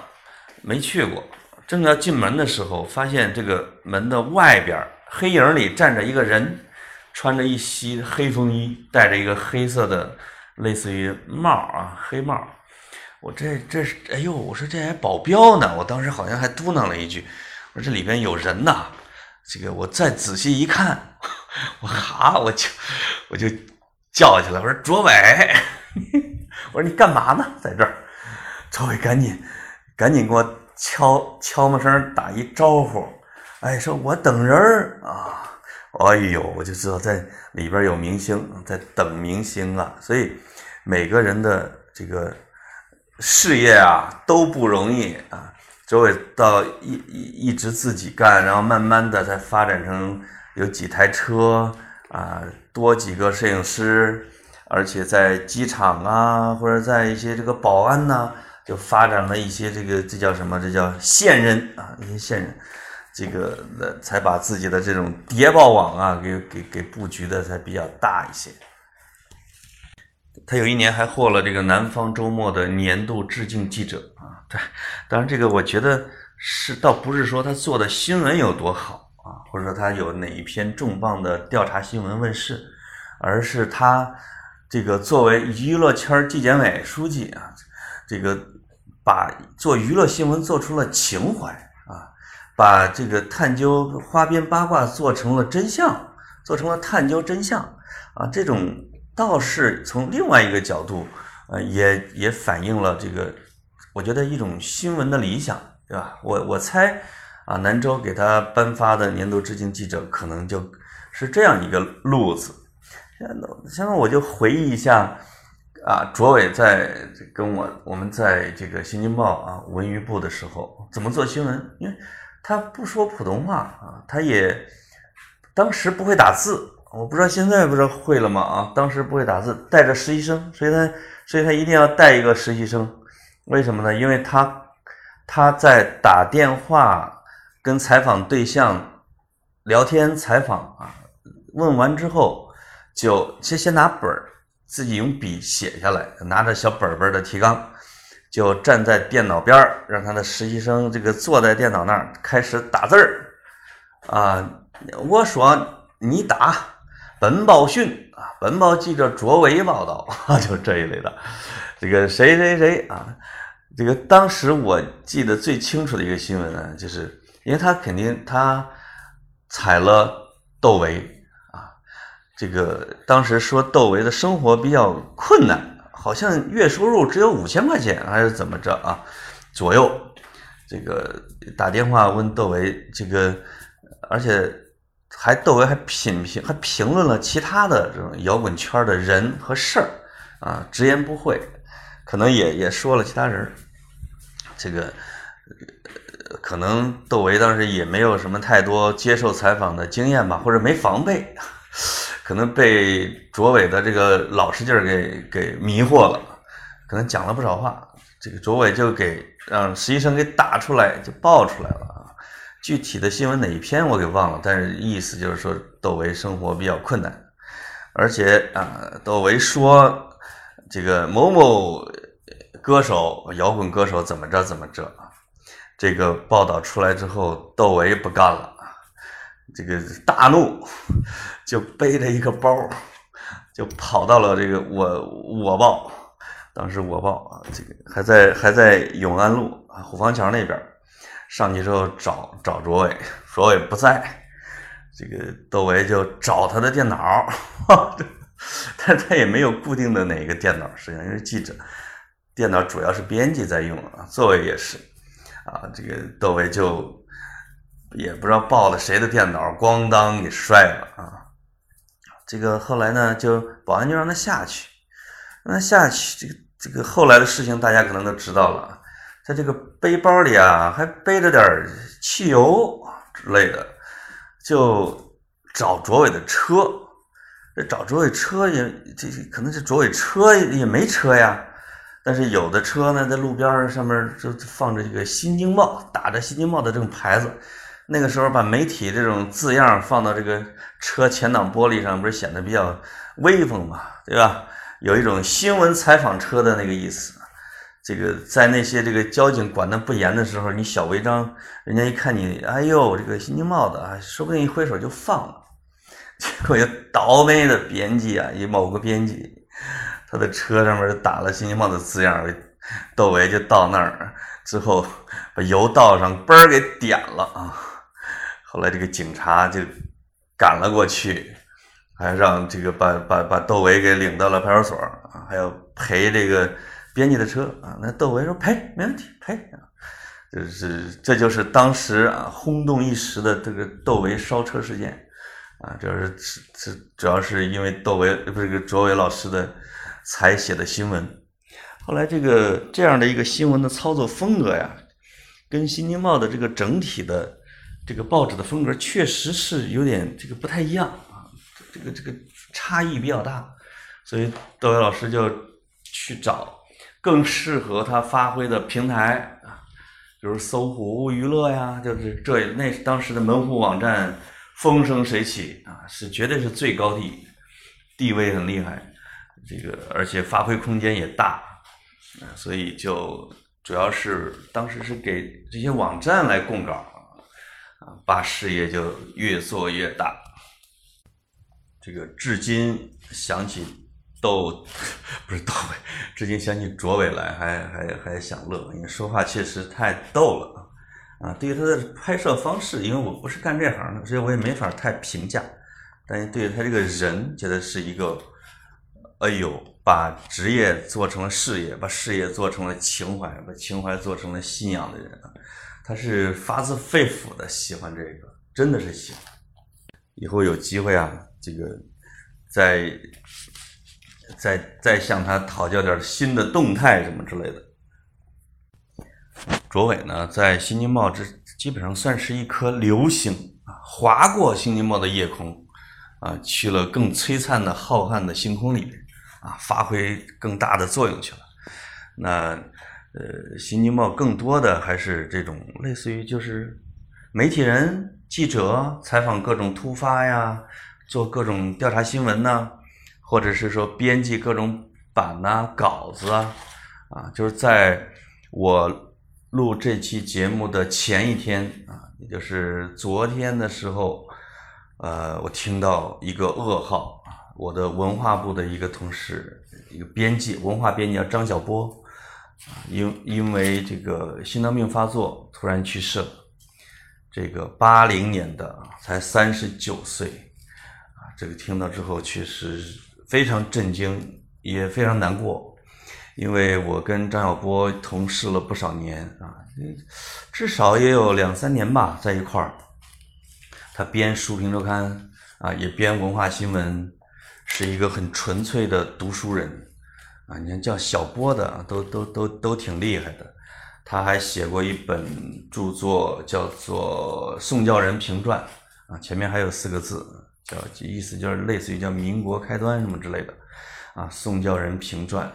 没去过。正要进门的时候，发现这个门的外边黑影里站着一个人，穿着一袭黑风衣，戴着一个黑色的类似于帽啊黑帽。我这这是哎呦！我说这还保镖呢，我当时好像还嘟囔了一句：“我说这里边有人呐。”这个我再仔细一看，我哈，我就我就叫起来，我说卓伟，我说你干嘛呢？在这儿？卓伟赶紧赶紧给我敲敲门声打一招呼，哎，说我等人啊！哎呦，我就知道在里边有明星在等明星啊，所以每个人的这个。事业啊都不容易啊，周伟到一一一直自己干，然后慢慢的才发展成有几台车啊，多几个摄影师，而且在机场啊或者在一些这个保安呐，就发展了一些这个这叫什么？这叫线人啊，一些线人，这个才把自己的这种谍报网啊给给给布局的才比较大一些。他有一年还获了这个《南方周末》的年度致敬记者啊，对，当然这个我觉得是倒不是说他做的新闻有多好啊，或者说他有哪一篇重磅的调查新闻问世，而是他这个作为娱乐圈纪检委书记啊，这个把做娱乐新闻做出了情怀，把这个探究花边八卦做成了真相，做成了探究真相啊，这种。倒是从另外一个角度，呃，也也反映了这个，我觉得一种新闻的理想，对吧？我我猜，啊，南州给他颁发的年度致敬记者，可能就是这样一个路子。现在，现在我就回忆一下，啊，卓伟在跟我我们在这个《新京报》啊文娱部的时候，怎么做新闻？因为他不说普通话啊，他也当时不会打字。我不知道现在不是会了吗？啊，当时不会打字，带着实习生，所以他，所以他一定要带一个实习生，为什么呢？因为他他在打电话跟采访对象聊天采访啊，问完之后就先先拿本儿，自己用笔写下来，拿着小本本的提纲，就站在电脑边儿，让他的实习生这个坐在电脑那儿开始打字儿啊，我说你打。本报讯啊，本报记者卓维报道啊，就这一类的。这个谁谁谁啊，这个当时我记得最清楚的一个新闻呢，就是因为他肯定他踩了窦唯啊，这个当时说窦唯的生活比较困难，好像月收入只有五千块钱还是怎么着啊左右，这个打电话问窦唯这个，而且。还窦唯还品评还评论了其他的这种摇滚圈的人和事儿啊，直言不讳，可能也也说了其他人这个可能窦唯当时也没有什么太多接受采访的经验吧，或者没防备，可能被卓伟的这个老实劲儿给给迷惑了，可能讲了不少话，这个卓伟就给让实习生给打出来，就爆出来了啊。具体的新闻哪一篇我给忘了，但是意思就是说窦唯生活比较困难，而且啊，窦唯说这个某某歌手摇滚歌手怎么着怎么着，这个报道出来之后，窦唯不干了，这个大怒，就背着一个包，就跑到了这个我我报，当时我报啊，这个还在还在永安路啊虎坊桥那边。上去之后找找卓伟，卓伟不在，这个窦唯就找他的电脑，但他也没有固定的哪个电脑，实际上因为记者电脑主要是编辑在用啊，座位也是啊，这个窦唯就也不知道抱了谁的电脑，咣当给摔了啊！这个后来呢，就保安就让他下去，让他下去，这个这个后来的事情大家可能都知道了。在这个背包里啊，还背着点汽油之类的，就找卓伟的车。找卓伟车也，这可能是卓伟车也没车呀。但是有的车呢，在路边上面就放着这个新京报，打着新京报的这种牌子。那个时候把媒体这种字样放到这个车前挡玻璃上，不是显得比较威风嘛，对吧？有一种新闻采访车的那个意思。这个在那些这个交警管的不严的时候，你小违章，人家一看你，哎呦，这个新京报的啊，说不定一挥手就放了。结果有倒霉的编辑啊，一某个编辑。他的车上面打了“新京报”的字样，窦唯就到那儿之后，把油倒上，嘣儿给点了啊！后来这个警察就赶了过去，还让这个把把把窦唯给领到了派出所啊，还要赔这个编辑的车啊。那窦唯说赔，没问题，赔啊！就是这就是当时啊轰动一时的这个窦唯烧车事件啊，主要是是主要是因为窦唯不是个卓伟老师的。才写的新闻，后来这个这样的一个新闻的操作风格呀，跟《新京报》的这个整体的这个报纸的风格确实是有点这个不太一样啊，这个这个差异比较大，所以窦唯老师就去找更适合他发挥的平台啊，比如搜狐娱乐呀，就是这那当时的门户网站风生水起啊，是绝对是最高地，地位很厉害。这个而且发挥空间也大，啊，所以就主要是当时是给这些网站来供稿，把事业就越做越大。这个至今想起窦 不是窦唯，至今想起卓伟来还还还想乐，因为说话确实太逗了啊！对于他的拍摄方式，因为我不是干这行的，所以我也没法太评价。但是对于他这个人，觉得是一个。哎呦，把职业做成了事业，把事业做成了情怀，把情怀做成了信仰的人啊，他是发自肺腑的喜欢这个，真的是喜欢。以后有机会啊，这个再再再向他讨教点新的动态什么之类的。卓伟呢，在《新京报》这基本上算是一颗流星啊，划过《新京报》的夜空啊，去了更璀璨的浩瀚的星空里面。啊，发挥更大的作用去了。那呃，《新京报》更多的还是这种类似于就是媒体人、记者采访各种突发呀，做各种调查新闻呐，或者是说编辑各种版呐、稿子啊，啊，就是在我录这期节目的前一天啊，也就是昨天的时候，呃，我听到一个噩耗。我的文化部的一个同事，一个编辑，文化编辑叫张小波，因因为这个心脏病发作突然去世了，这个八零年的才三十九岁，啊，这个听到之后确实非常震惊，也非常难过，因为我跟张小波同事了不少年啊，至少也有两三年吧，在一块儿，他编《书评周刊》啊，也编文化新闻。是一个很纯粹的读书人，啊，你看叫小波的都都都都挺厉害的。他还写过一本著作，叫做《宋教仁评传》，啊，前面还有四个字，叫意思就是类似于叫“民国开端”什么之类的，啊，《宋教仁评传》，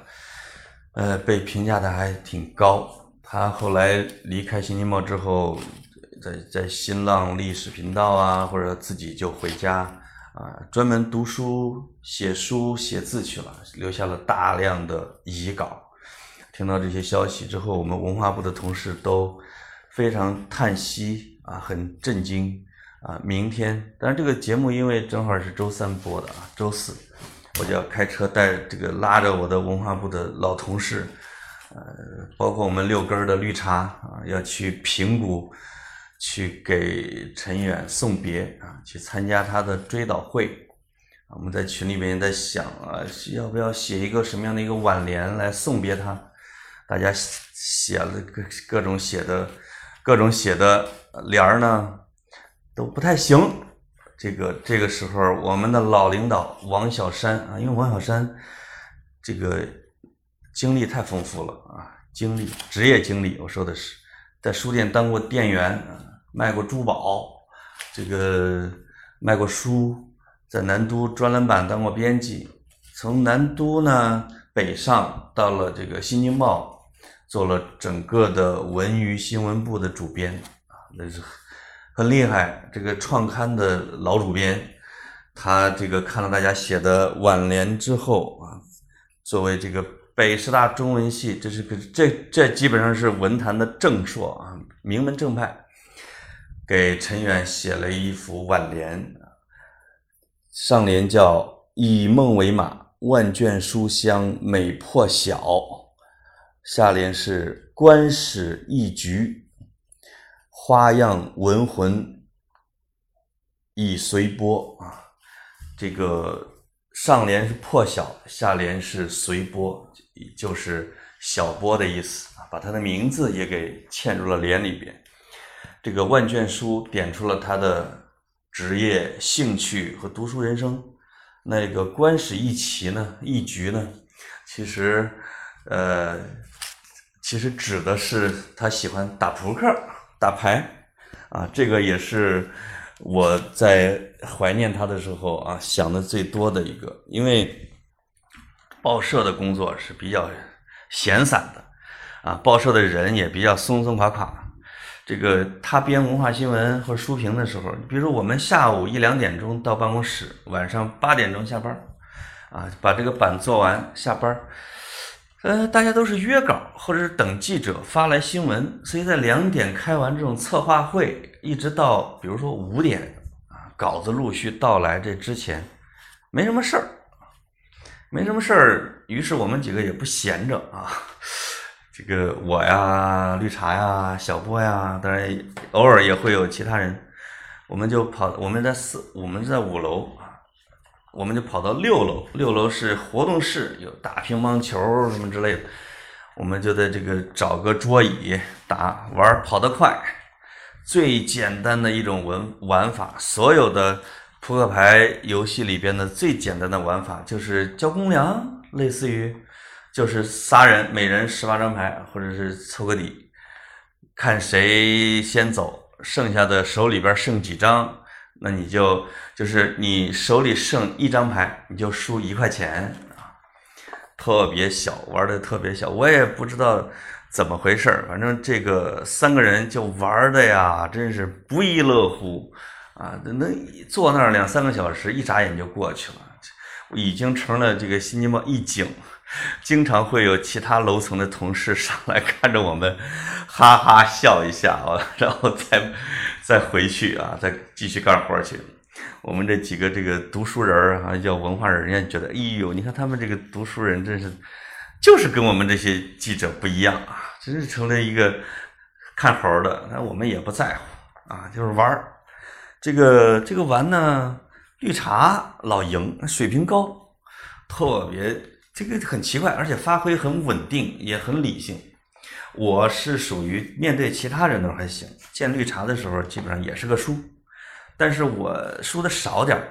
呃，被评价的还挺高。他后来离开《新京报》之后，在在新浪历史频道啊，或者自己就回家。啊，专门读书、写书、写字去了，留下了大量的遗稿。听到这些消息之后，我们文化部的同事都非常叹息啊，很震惊啊。明天，但是这个节目因为正好是周三播的啊，周四我就要开车带这个拉着我的文化部的老同事，呃，包括我们六根的绿茶啊，要去平谷。去给陈远送别啊，去参加他的追悼会。我们在群里面在想啊，要不要写一个什么样的一个挽联来送别他？大家写了各各种写的，各种写的联儿呢，都不太行。这个这个时候，我们的老领导王小山啊，因为王小山这个经历太丰富了啊，经历职业经历，我说的是在书店当过店员啊。卖过珠宝，这个卖过书，在南都专栏版当过编辑，从南都呢北上到了这个《新京报》，做了整个的文娱新闻部的主编啊，那是很厉害。这个创刊的老主编，他这个看了大家写的挽联之后啊，作为这个北师大中文系，这是个这这基本上是文坛的正硕啊，名门正派，给陈远写了一幅挽联，上联叫“以梦为马”。万卷书香美破晓，下联是观史一局，花样文魂已随波啊。这个上联是破晓，下联是随波，就是小波的意思啊。把他的名字也给嵌入了联里边。这个万卷书点出了他的职业、兴趣和读书人生。那个观史一棋呢，一局呢，其实，呃，其实指的是他喜欢打扑克、打牌，啊，这个也是我在怀念他的时候啊想的最多的一个，因为报社的工作是比较闲散的，啊，报社的人也比较松松垮垮。这个他编文化新闻或书评的时候，比如说我们下午一两点钟到办公室，晚上八点钟下班啊，把这个版做完下班呃，大家都是约稿或者是等记者发来新闻，所以在两点开完这种策划会，一直到比如说五点啊，稿子陆续到来这之前，没什么事儿，没什么事儿，于是我们几个也不闲着啊。这个我呀，绿茶呀，小波呀，当然偶尔也会有其他人，我们就跑，我们在四，我们在五楼啊，我们就跑到六楼，六楼是活动室，有打乒乓球什么之类的，我们就在这个找个桌椅打玩，跑得快，最简单的一种玩玩法，所有的扑克牌游戏里边的最简单的玩法就是交公粮，类似于。就是仨人，每人十八张牌，或者是凑个底，看谁先走，剩下的手里边剩几张，那你就就是你手里剩一张牌，你就输一块钱啊，特别小，玩的特别小，我也不知道怎么回事反正这个三个人就玩的呀，真是不亦乐乎啊，能坐那儿两三个小时，一眨眼就过去了，已经成了这个新京报一景。经常会有其他楼层的同事上来看着我们，哈哈笑一下啊，然后再再回去啊，再继续干活去。我们这几个这个读书人啊，叫文化人，人家觉得，哎呦，你看他们这个读书人真是，就是跟我们这些记者不一样啊，真是成了一个看猴的。那我们也不在乎啊，就是玩儿。这个这个玩呢，绿茶老赢，水平高，特别。这个很奇怪，而且发挥很稳定，也很理性。我是属于面对其他人都还行，见绿茶的时候基本上也是个输，但是我输的少点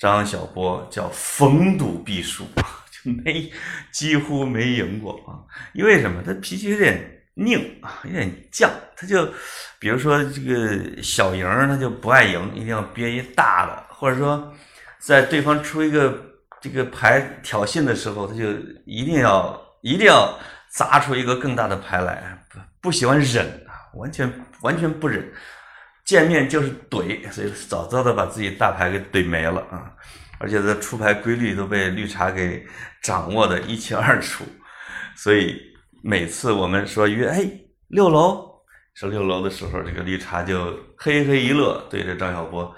张小波叫逢赌必输，就没几乎没赢过啊。因为什么？他脾气有点拧啊，有点犟。他就比如说这个小赢，他就不爱赢，一定要憋一大的，或者说在对方出一个。这个牌挑衅的时候，他就一定要一定要砸出一个更大的牌来，不不喜欢忍啊，完全完全不忍，见面就是怼，所以早早的把自己大牌给怼没了啊！而且他出牌规律都被绿茶给掌握的一清二楚，所以每次我们说约哎六楼说六楼的时候，这个绿茶就嘿嘿一乐，对着张小波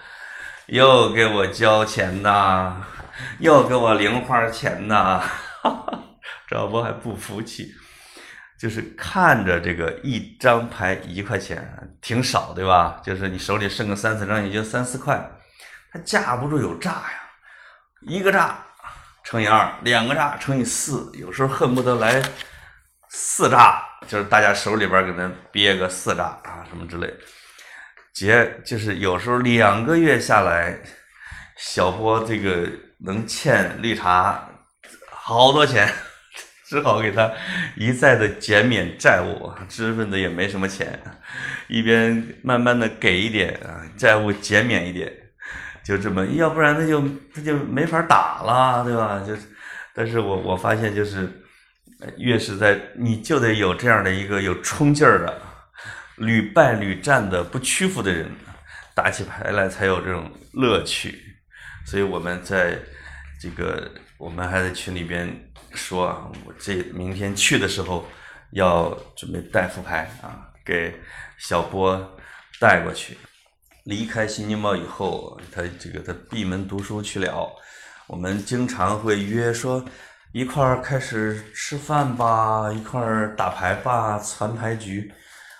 又给我交钱呐。又给我零花钱呐，张小波还不服气，就是看着这个一张牌一块钱，挺少对吧？就是你手里剩个三四张，也就三四块，他架不住有炸呀，一个炸乘以二，两个炸乘以四，有时候恨不得来四炸，就是大家手里边给他憋个四炸啊什么之类的，结就是有时候两个月下来，小波这个。能欠绿茶好多钱，只好给他一再的减免债务。知识分子也没什么钱，一边慢慢的给一点啊，债务减免一点，就这么，要不然他就他就没法打了，对吧？就是但是我我发现就是越是在你就得有这样的一个有冲劲儿的、屡败屡战的不屈服的人，打起牌来才有这种乐趣。所以我们在这个我们还在群里边说啊，我这明天去的时候要准备带副牌啊，给小波带过去。离开新京报以后，他这个他闭门读书去了。我们经常会约说一块儿开始吃饭吧，一块儿打牌吧，传牌局。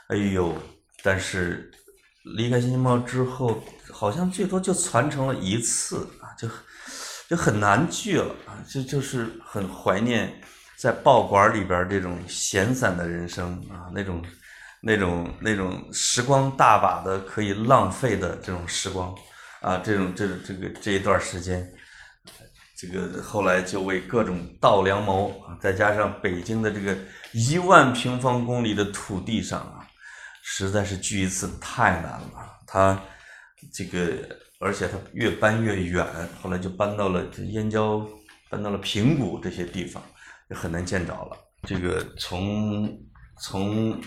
哎呦，但是离开新京报之后，好像最多就传承了一次啊，就就很难聚了啊，就就是很怀念在报馆里边这种闲散的人生啊，那种。那种那种时光大把的可以浪费的这种时光，啊，这种这这个这一段时间，这个后来就为各种稻粱谋啊，再加上北京的这个一万平方公里的土地上，实在是聚一次太难了。他这个而且他越搬越远，后来就搬到了燕郊，搬到了平谷这些地方，就很难见着了。这个从从。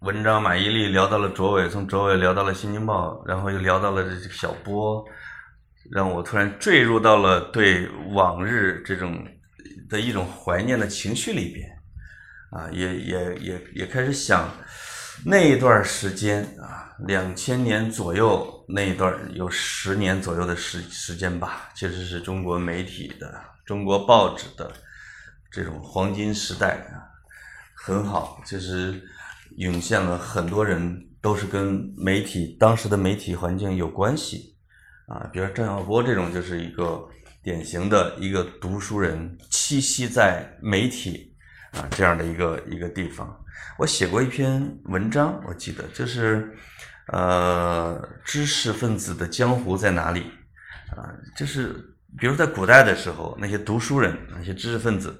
文章马伊琍聊到了卓伟，从卓伟聊到了《新京报》，然后又聊到了这个小波，让我突然坠入到了对往日这种的一种怀念的情绪里边，啊，也也也也开始想那一段时间啊，两千年左右那一段有十年左右的时时间吧，其实是中国媒体的、中国报纸的这种黄金时代啊，很好，就是。涌现了很多人，都是跟媒体当时的媒体环境有关系，啊，比如张晓波这种就是一个典型的一个读书人，栖息在媒体啊这样的一个一个地方。我写过一篇文章，我记得就是，呃，知识分子的江湖在哪里？啊，就是比如在古代的时候，那些读书人，那些知识分子，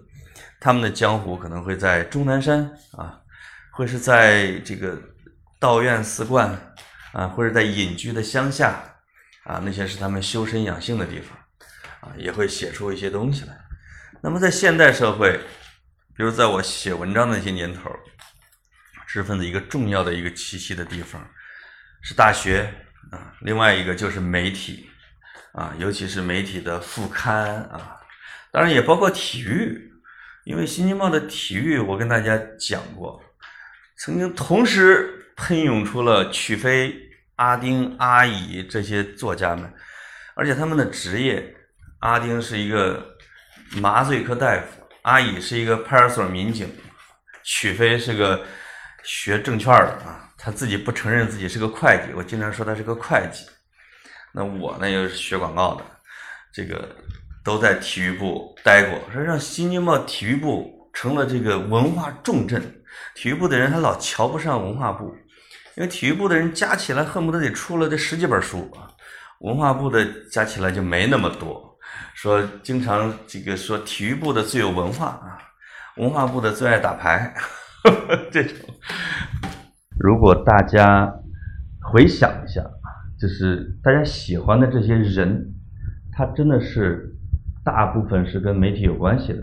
他们的江湖可能会在终南山啊。会是在这个道院寺观啊，或者在隐居的乡下啊，那些是他们修身养性的地方啊，也会写出一些东西来。那么在现代社会，比如在我写文章那些年头，知识分子一个重要的一个栖息的地方是大学啊，另外一个就是媒体啊，尤其是媒体的副刊啊，当然也包括体育，因为《新京报》的体育我跟大家讲过。曾经同时喷涌出了曲飞、阿丁、阿乙这些作家们，而且他们的职业，阿丁是一个麻醉科大夫，阿乙是一个派出所民警，曲飞是个学证券的啊，他自己不承认自己是个会计，我经常说他是个会计。那我呢又是学广告的，这个都在体育部待过，说让新京报体育部成了这个文化重镇。体育部的人他老瞧不上文化部，因为体育部的人加起来恨不得得出了这十几本书啊，文化部的加起来就没那么多。说经常这个说体育部的最有文化啊，文化部的最爱打牌，这种。如果大家回想一下就是大家喜欢的这些人，他真的是大部分是跟媒体有关系的。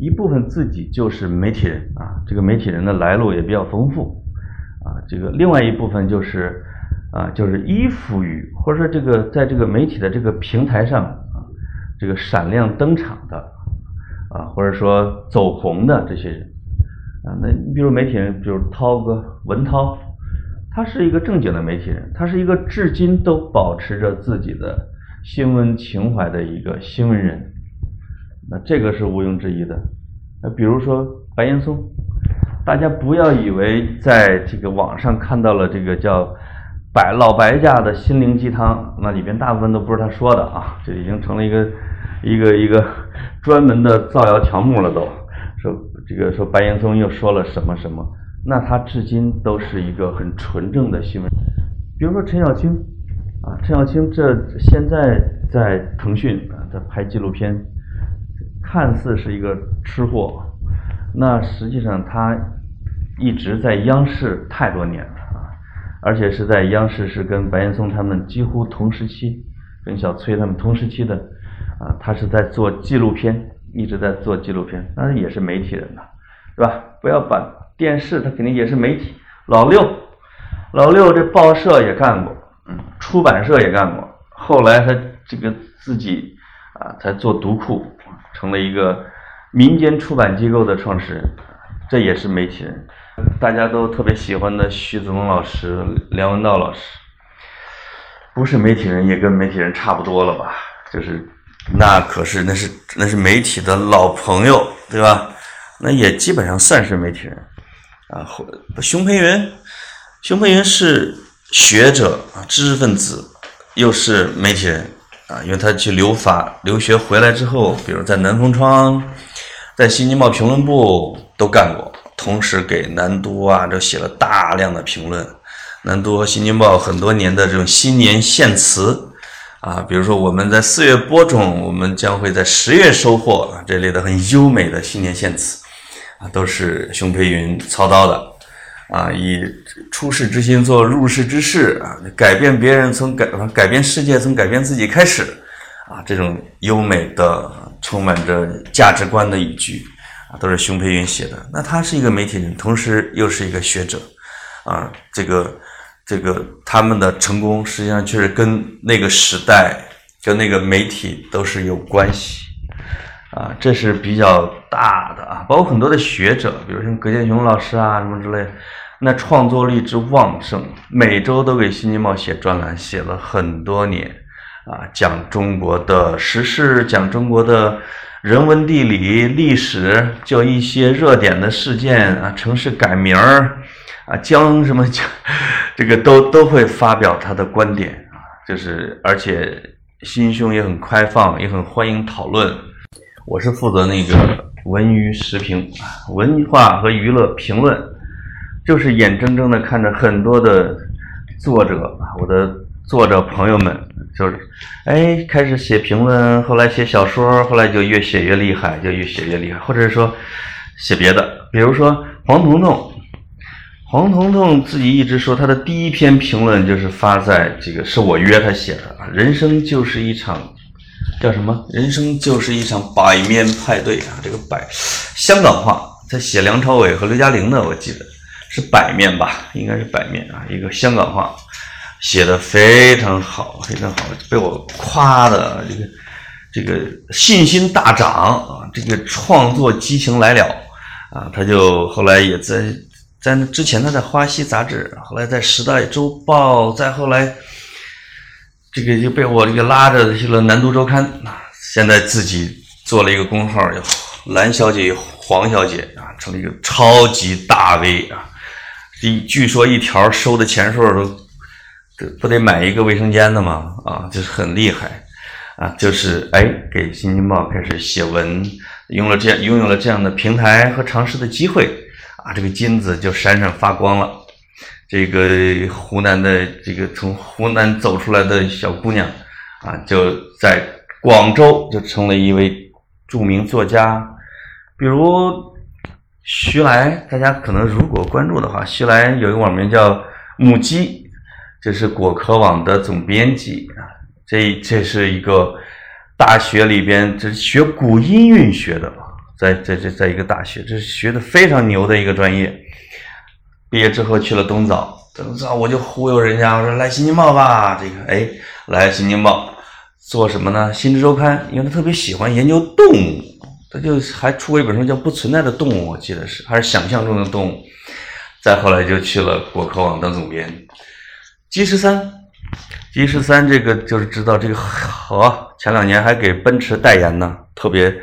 一部分自己就是媒体人啊，这个媒体人的来路也比较丰富啊。这个另外一部分就是啊，就是依附于或者说这个在这个媒体的这个平台上，这个闪亮登场的啊，或者说走红的这些人啊。那你比如媒体人，比如涛哥文涛，他是一个正经的媒体人，他是一个至今都保持着自己的新闻情怀的一个新闻人。那这个是毋庸置疑的。那比如说白岩松，大家不要以为在这个网上看到了这个叫白老白家的心灵鸡汤，那里边大部分都不是他说的啊，这已经成了一个一个一个专门的造谣条目了。都说这个说白岩松又说了什么什么，那他至今都是一个很纯正的新闻。比如说陈小青啊，陈小青这现在在腾讯啊，在拍纪录片。看似是一个吃货，那实际上他一直在央视太多年了啊，而且是在央视是跟白岩松他们几乎同时期，跟小崔他们同时期的。啊，他是在做纪录片，一直在做纪录片，当然也是媒体人呐，是吧？不要把电视，他肯定也是媒体。老六，老六这报社也干过，嗯，出版社也干过，后来他这个自己啊，才做读库，成了一个民间出版机构的创始人，这也是媒体人。大家都特别喜欢的徐子东老师、梁文道老师，不是媒体人也跟媒体人差不多了吧？就是那可是那是那是媒体的老朋友，对吧？那也基本上算是媒体人啊。熊培云，熊培云是学者啊，知识分子，又是媒体人啊。因为他去留法留学回来之后，比如在南风窗、在新京报评论部都干过。同时给南都啊，这写了大量的评论。南都和新京报很多年的这种新年献词啊，比如说我们在四月播种，我们将会在十月收获啊这类的很优美的新年献词啊，都是熊培云操刀的啊，以出世之心做入世之事啊，改变别人从改改变世界从改变自己开始啊，这种优美的充满着价值观的语句。啊，都是熊培云写的。那他是一个媒体人，同时又是一个学者，啊，这个这个他们的成功实际上确实跟那个时代、跟那个媒体都是有关系，啊，这是比较大的啊。包括很多的学者，比如像葛剑雄老师啊什么之类，那创作力之旺盛，每周都给《新京报》写专栏，写了很多年，啊，讲中国的时事，讲中国的。人文地理、历史，就一些热点的事件啊，城市改名儿啊，将什么将，这个都都会发表他的观点啊，就是而且心胸也很开放，也很欢迎讨论。我是负责那个文娱时评文化和娱乐评论，就是眼睁睁的看着很多的作者，我的作者朋友们。就是，哎，开始写评论，后来写小说，后来就越写越厉害，就越写越厉害，或者是说写别的，比如说黄彤彤，黄彤彤自己一直说他的第一篇评论就是发在这个是我约他写的啊，人生就是一场叫什么？人生就是一场百面派对啊，这个百香港话，他写梁朝伟和刘嘉玲的，我记得是百面吧，应该是百面啊，一个香港话。写的非常好，非常好，被我夸的这个这个信心大涨啊，这个创作激情来了啊，他就后来也在在那之前他在花溪杂志，后来在时代周报，再后来这个就被我这个拉着去了南都周刊啊，现在自己做了一个公号叫蓝小姐黄小姐啊，成了一个超级大 V 啊，一据说一条收的钱数都。不得买一个卫生间的吗？啊，就是很厉害，啊，就是哎，给《新京报》开始写文，用了这样拥有了这样的平台和尝试的机会，啊，这个金子就闪闪发光了。这个湖南的这个从湖南走出来的小姑娘，啊，就在广州就成了一位著名作家。比如徐来，大家可能如果关注的话，徐来有一个网名叫母鸡。这是果壳网的总编辑啊，这这是一个大学里边，这是学古音韵学的，在在在在一个大学，这是学的非常牛的一个专业。毕业之后去了东早，东早我就忽悠人家，我说来新京报吧，这个哎来新京报做什么呢？新知周刊，因为他特别喜欢研究动物，他就还出过一本书叫《不存在的动物》，我记得是还是想象中的动物。再后来就去了果壳网当总编。G 十三，G 十三这个就是知道这个好，前两年还给奔驰代言呢，特别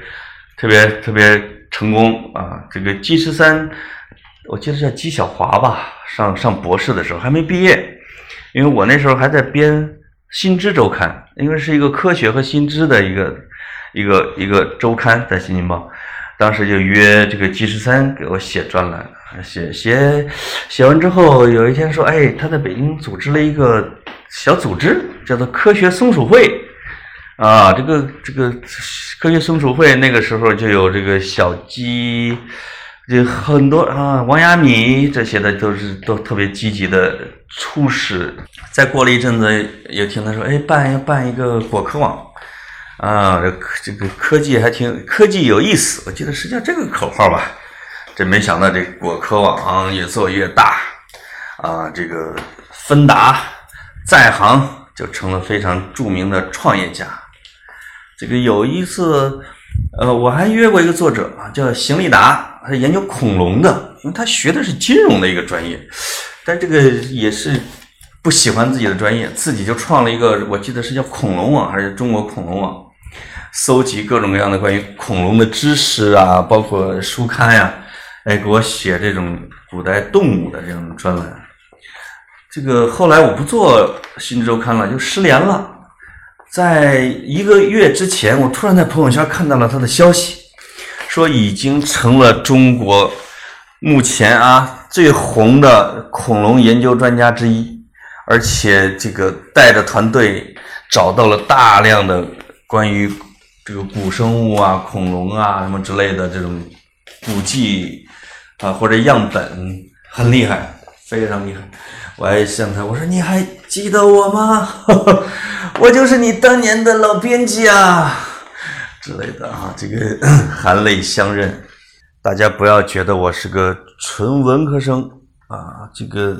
特别特别成功啊！这个 G 十三，我记得叫姬小华吧，上上博士的时候还没毕业，因为我那时候还在编《新知周刊》，因为是一个科学和新知的一个一个一个周刊，在《新京报》，当时就约这个 G 十三给我写专栏。写写写完之后，有一天说：“哎，他在北京组织了一个小组织，叫做科学松鼠会。啊，这个这个科学松鼠会那个时候就有这个小鸡，就很多啊，王亚米这些的都是都特别积极的初始。再过了一阵子，又听他说：哎，办要办一个果壳网，啊，这这个科技还挺科技有意思，我记得是叫这个口号吧。这没想到这果壳网越做越大，啊，这个芬达在行就成了非常著名的创业家。这个有一次，呃，我还约过一个作者啊，叫邢立达，他研究恐龙的，因为他学的是金融的一个专业，但这个也是不喜欢自己的专业，自己就创了一个，我记得是叫恐龙网还是中国恐龙网，搜集各种各样的关于恐龙的知识啊，包括书刊呀。哎，给我写这种古代动物的这种专栏。这个后来我不做《新周刊》了，就失联了。在一个月之前，我突然在朋友圈看到了他的消息，说已经成了中国目前啊最红的恐龙研究专家之一，而且这个带着团队找到了大量的关于这个古生物啊、恐龙啊什么之类的这种古迹。啊，或者样本很厉害，非常厉害。我还向他我说：“你还记得我吗？我就是你当年的老编辑啊，之类的啊。”这个含泪相认。大家不要觉得我是个纯文科生啊，这个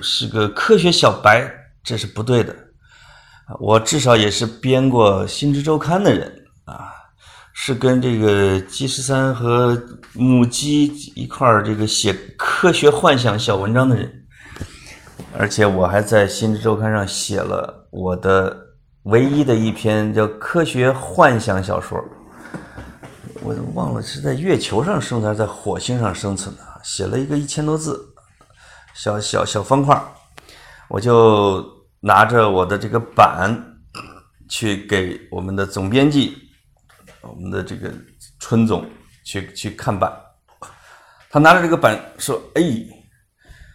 是个科学小白，这是不对的。我至少也是编过《新知周刊》的人啊。是跟这个鸡十三和母鸡一块儿这个写科学幻想小文章的人，而且我还在《新知周刊》上写了我的唯一的一篇叫科学幻想小说，我忘了是在月球上生存还是在火星上生存的，写了一个一千多字小小小方块，我就拿着我的这个板去给我们的总编辑。我们的这个春总去去看板，他拿着这个板说：“哎，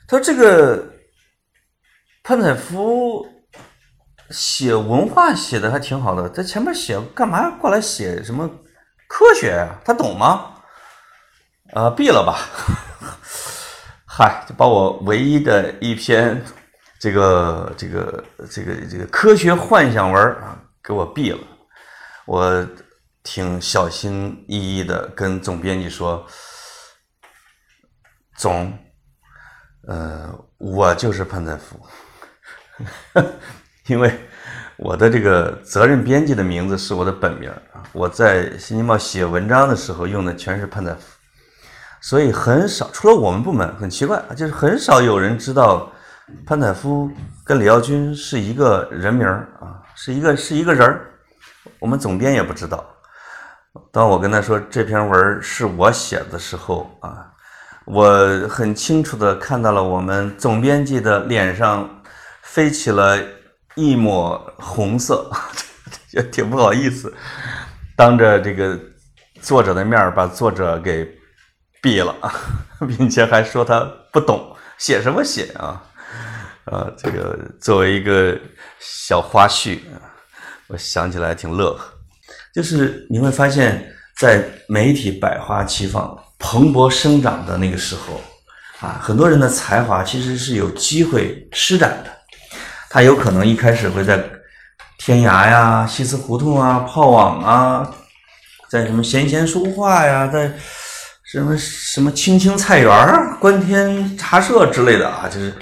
他说这个潘采夫写文化写的还挺好的，在前面写干嘛过来写什么科学呀？他懂吗？啊，毙了吧！嗨，就把我唯一的一篇这个这个这个这个科学幻想文啊给我毙了，我。”挺小心翼翼的跟总编辑说：“总，呃，我就是潘采夫，因为我的这个责任编辑的名字是我的本名啊。我在《新京报》写文章的时候用的全是潘采夫，所以很少，除了我们部门，很奇怪，就是很少有人知道潘采夫跟李耀军是一个人名啊，是一个是一个人儿，我们总编也不知道。”当我跟他说这篇文是我写的时候啊，我很清楚的看到了我们总编辑的脸上飞起了一抹红色，也挺不好意思，当着这个作者的面把作者给毙了，并且还说他不懂写什么写啊，啊，这个作为一个小花絮，我想起来挺乐呵。就是你会发现，在媒体百花齐放、蓬勃生长的那个时候，啊，很多人的才华其实是有机会施展的。他有可能一开始会在天涯呀、西祠胡同啊、炮网啊，在什么闲闲书画呀，在什么什么青青菜园儿、观天茶社之类的啊，就是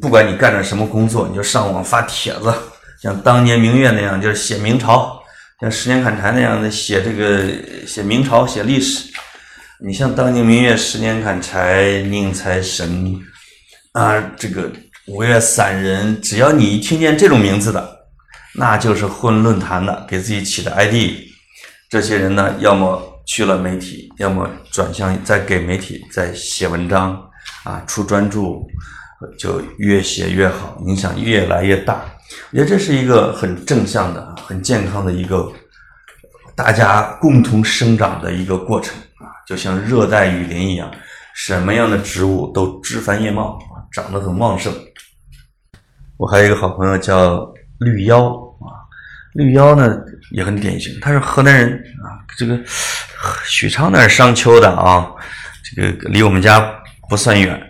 不管你干着什么工作，你就上网发帖子，像当年明月那样，就是写明朝。像十年砍柴那样的写这个写明朝写历史，你像当年明月十年砍柴宁财神啊，这个五岳散人，只要你一听见这种名字的，那就是混论坛的，给自己起的 ID。这些人呢，要么去了媒体，要么转向再给媒体再写文章啊，出专著，就越写越好，影响越来越大。我觉得这是一个很正向的、很健康的一个大家共同生长的一个过程啊，就像热带雨林一样，什么样的植物都枝繁叶茂啊，长得很旺盛。我还有一个好朋友叫绿妖啊，绿妖呢也很典型，他是河南人啊，这个许昌那儿商丘的啊，这个离我们家不算远，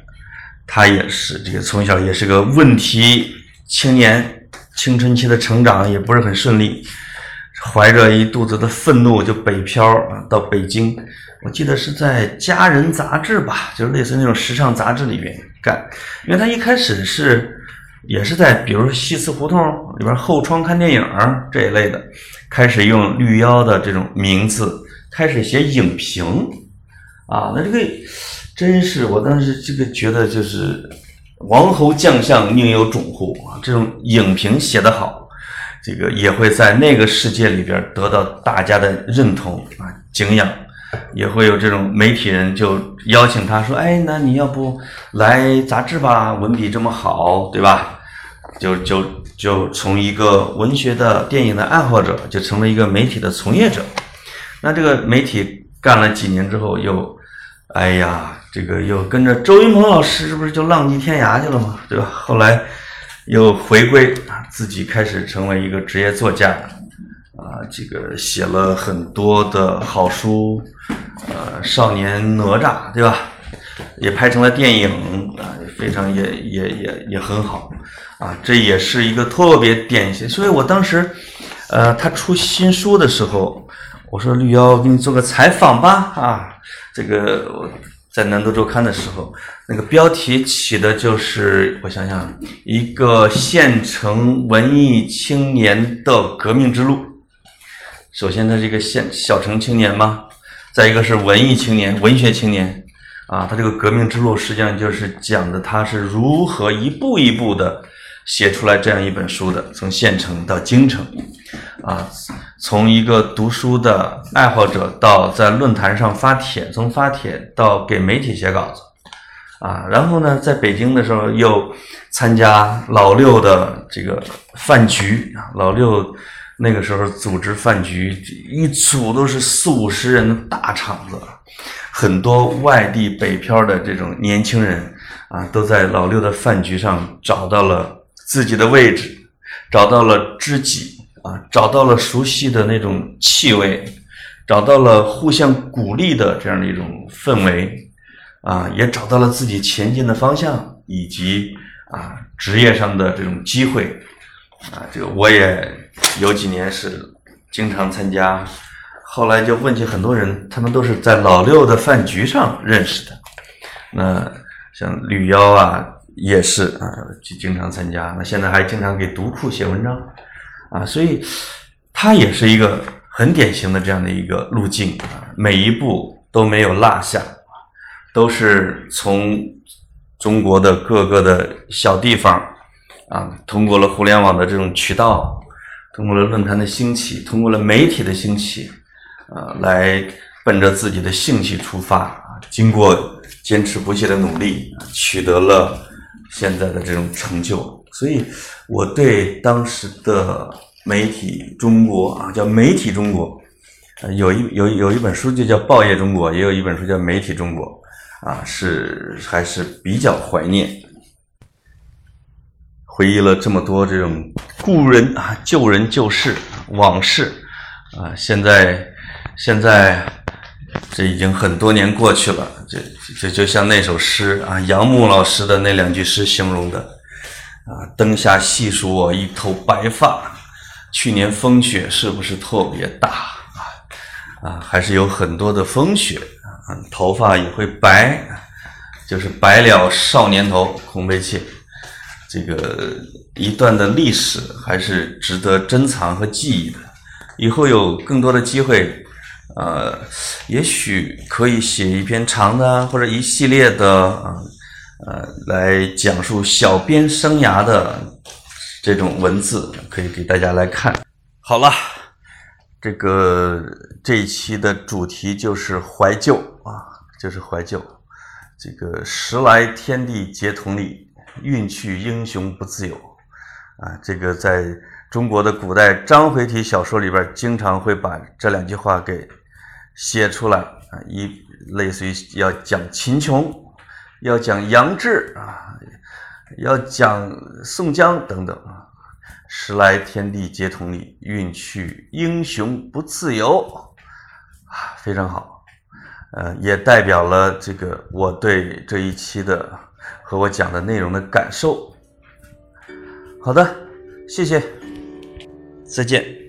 他也是这个从小也是个问题青年。青春期的成长也不是很顺利，怀着一肚子的愤怒就北漂啊到北京，我记得是在《佳人》杂志吧，就是类似那种时尚杂志里面干，因为他一开始是也是在比如西祠胡同里边后窗看电影这一类的，开始用绿妖的这种名字开始写影评啊，那这个真是我当时这个觉得就是王侯将相宁有种乎啊，这种影评写得好。这个也会在那个世界里边得到大家的认同啊敬仰，也会有这种媒体人就邀请他说：“哎，那你要不来杂志吧？文笔这么好，对吧？”就就就从一个文学的电影的爱好者，就成了一个媒体的从业者。那这个媒体干了几年之后，又哎呀，这个又跟着周云鹏老师，是不是就浪迹天涯去了嘛？对吧？后来。又回归，自己开始成为一个职业作家，啊，这个写了很多的好书，呃，少年哪吒，对吧？也拍成了电影，啊，非常也也也也很好，啊，这也是一个特别典型。所以我当时，呃，他出新书的时候，我说绿妖给你做个采访吧，啊，这个我。在南都周刊的时候，那个标题起的就是我想想，一个县城文艺青年的革命之路。首先，他是一个县小城青年嘛，再一个是文艺青年、文学青年啊。他这个革命之路实际上就是讲的他是如何一步一步的写出来这样一本书的，从县城到京城。啊，从一个读书的爱好者到在论坛上发帖，从发帖到给媒体写稿子，啊，然后呢，在北京的时候又参加老六的这个饭局，老六那个时候组织饭局，一组都是四五十人的大场子，很多外地北漂的这种年轻人啊，都在老六的饭局上找到了自己的位置，找到了知己。啊，找到了熟悉的那种气味，找到了互相鼓励的这样的一种氛围，啊，也找到了自己前进的方向，以及啊职业上的这种机会，啊，这个我也有几年是经常参加，后来就问起很多人，他们都是在老六的饭局上认识的，那像吕妖啊，也是啊，就经常参加，那现在还经常给读库写文章。啊，所以他也是一个很典型的这样的一个路径啊，每一步都没有落下，都是从中国的各个的小地方啊，通过了互联网的这种渠道，通过了论坛的兴起，通过了媒体的兴起，啊，来奔着自己的兴趣出发啊，经过坚持不懈的努力，取得了现在的这种成就。所以，我对当时的媒体中国啊，叫媒体中国，呃，有一有有一本书就叫《报业中国》，也有一本书叫《媒体中国》，啊，是还是比较怀念，回忆了这么多这种故人啊、旧人旧事往事啊，现在现在这已经很多年过去了，这这就像那首诗啊，杨牧老师的那两句诗形容的。啊，灯下细数我一头白发，去年风雪是不是特别大啊？啊，还是有很多的风雪啊，头发也会白，就是白了少年头，空悲切。这个一段的历史还是值得珍藏和记忆的。以后有更多的机会，呃，也许可以写一篇长的，或者一系列的啊。呃，来讲述小编生涯的这种文字，可以给大家来看。好了，这个这一期的主题就是怀旧啊，就是怀旧。这个时来天地皆同理，运去英雄不自由啊。这个在中国的古代章回体小说里边，经常会把这两句话给写出来啊，一类似于要讲秦琼。要讲杨志啊，要讲宋江等等啊，时来天地皆同理，运去英雄不自由啊，非常好，呃，也代表了这个我对这一期的和我讲的内容的感受。好的，谢谢，再见。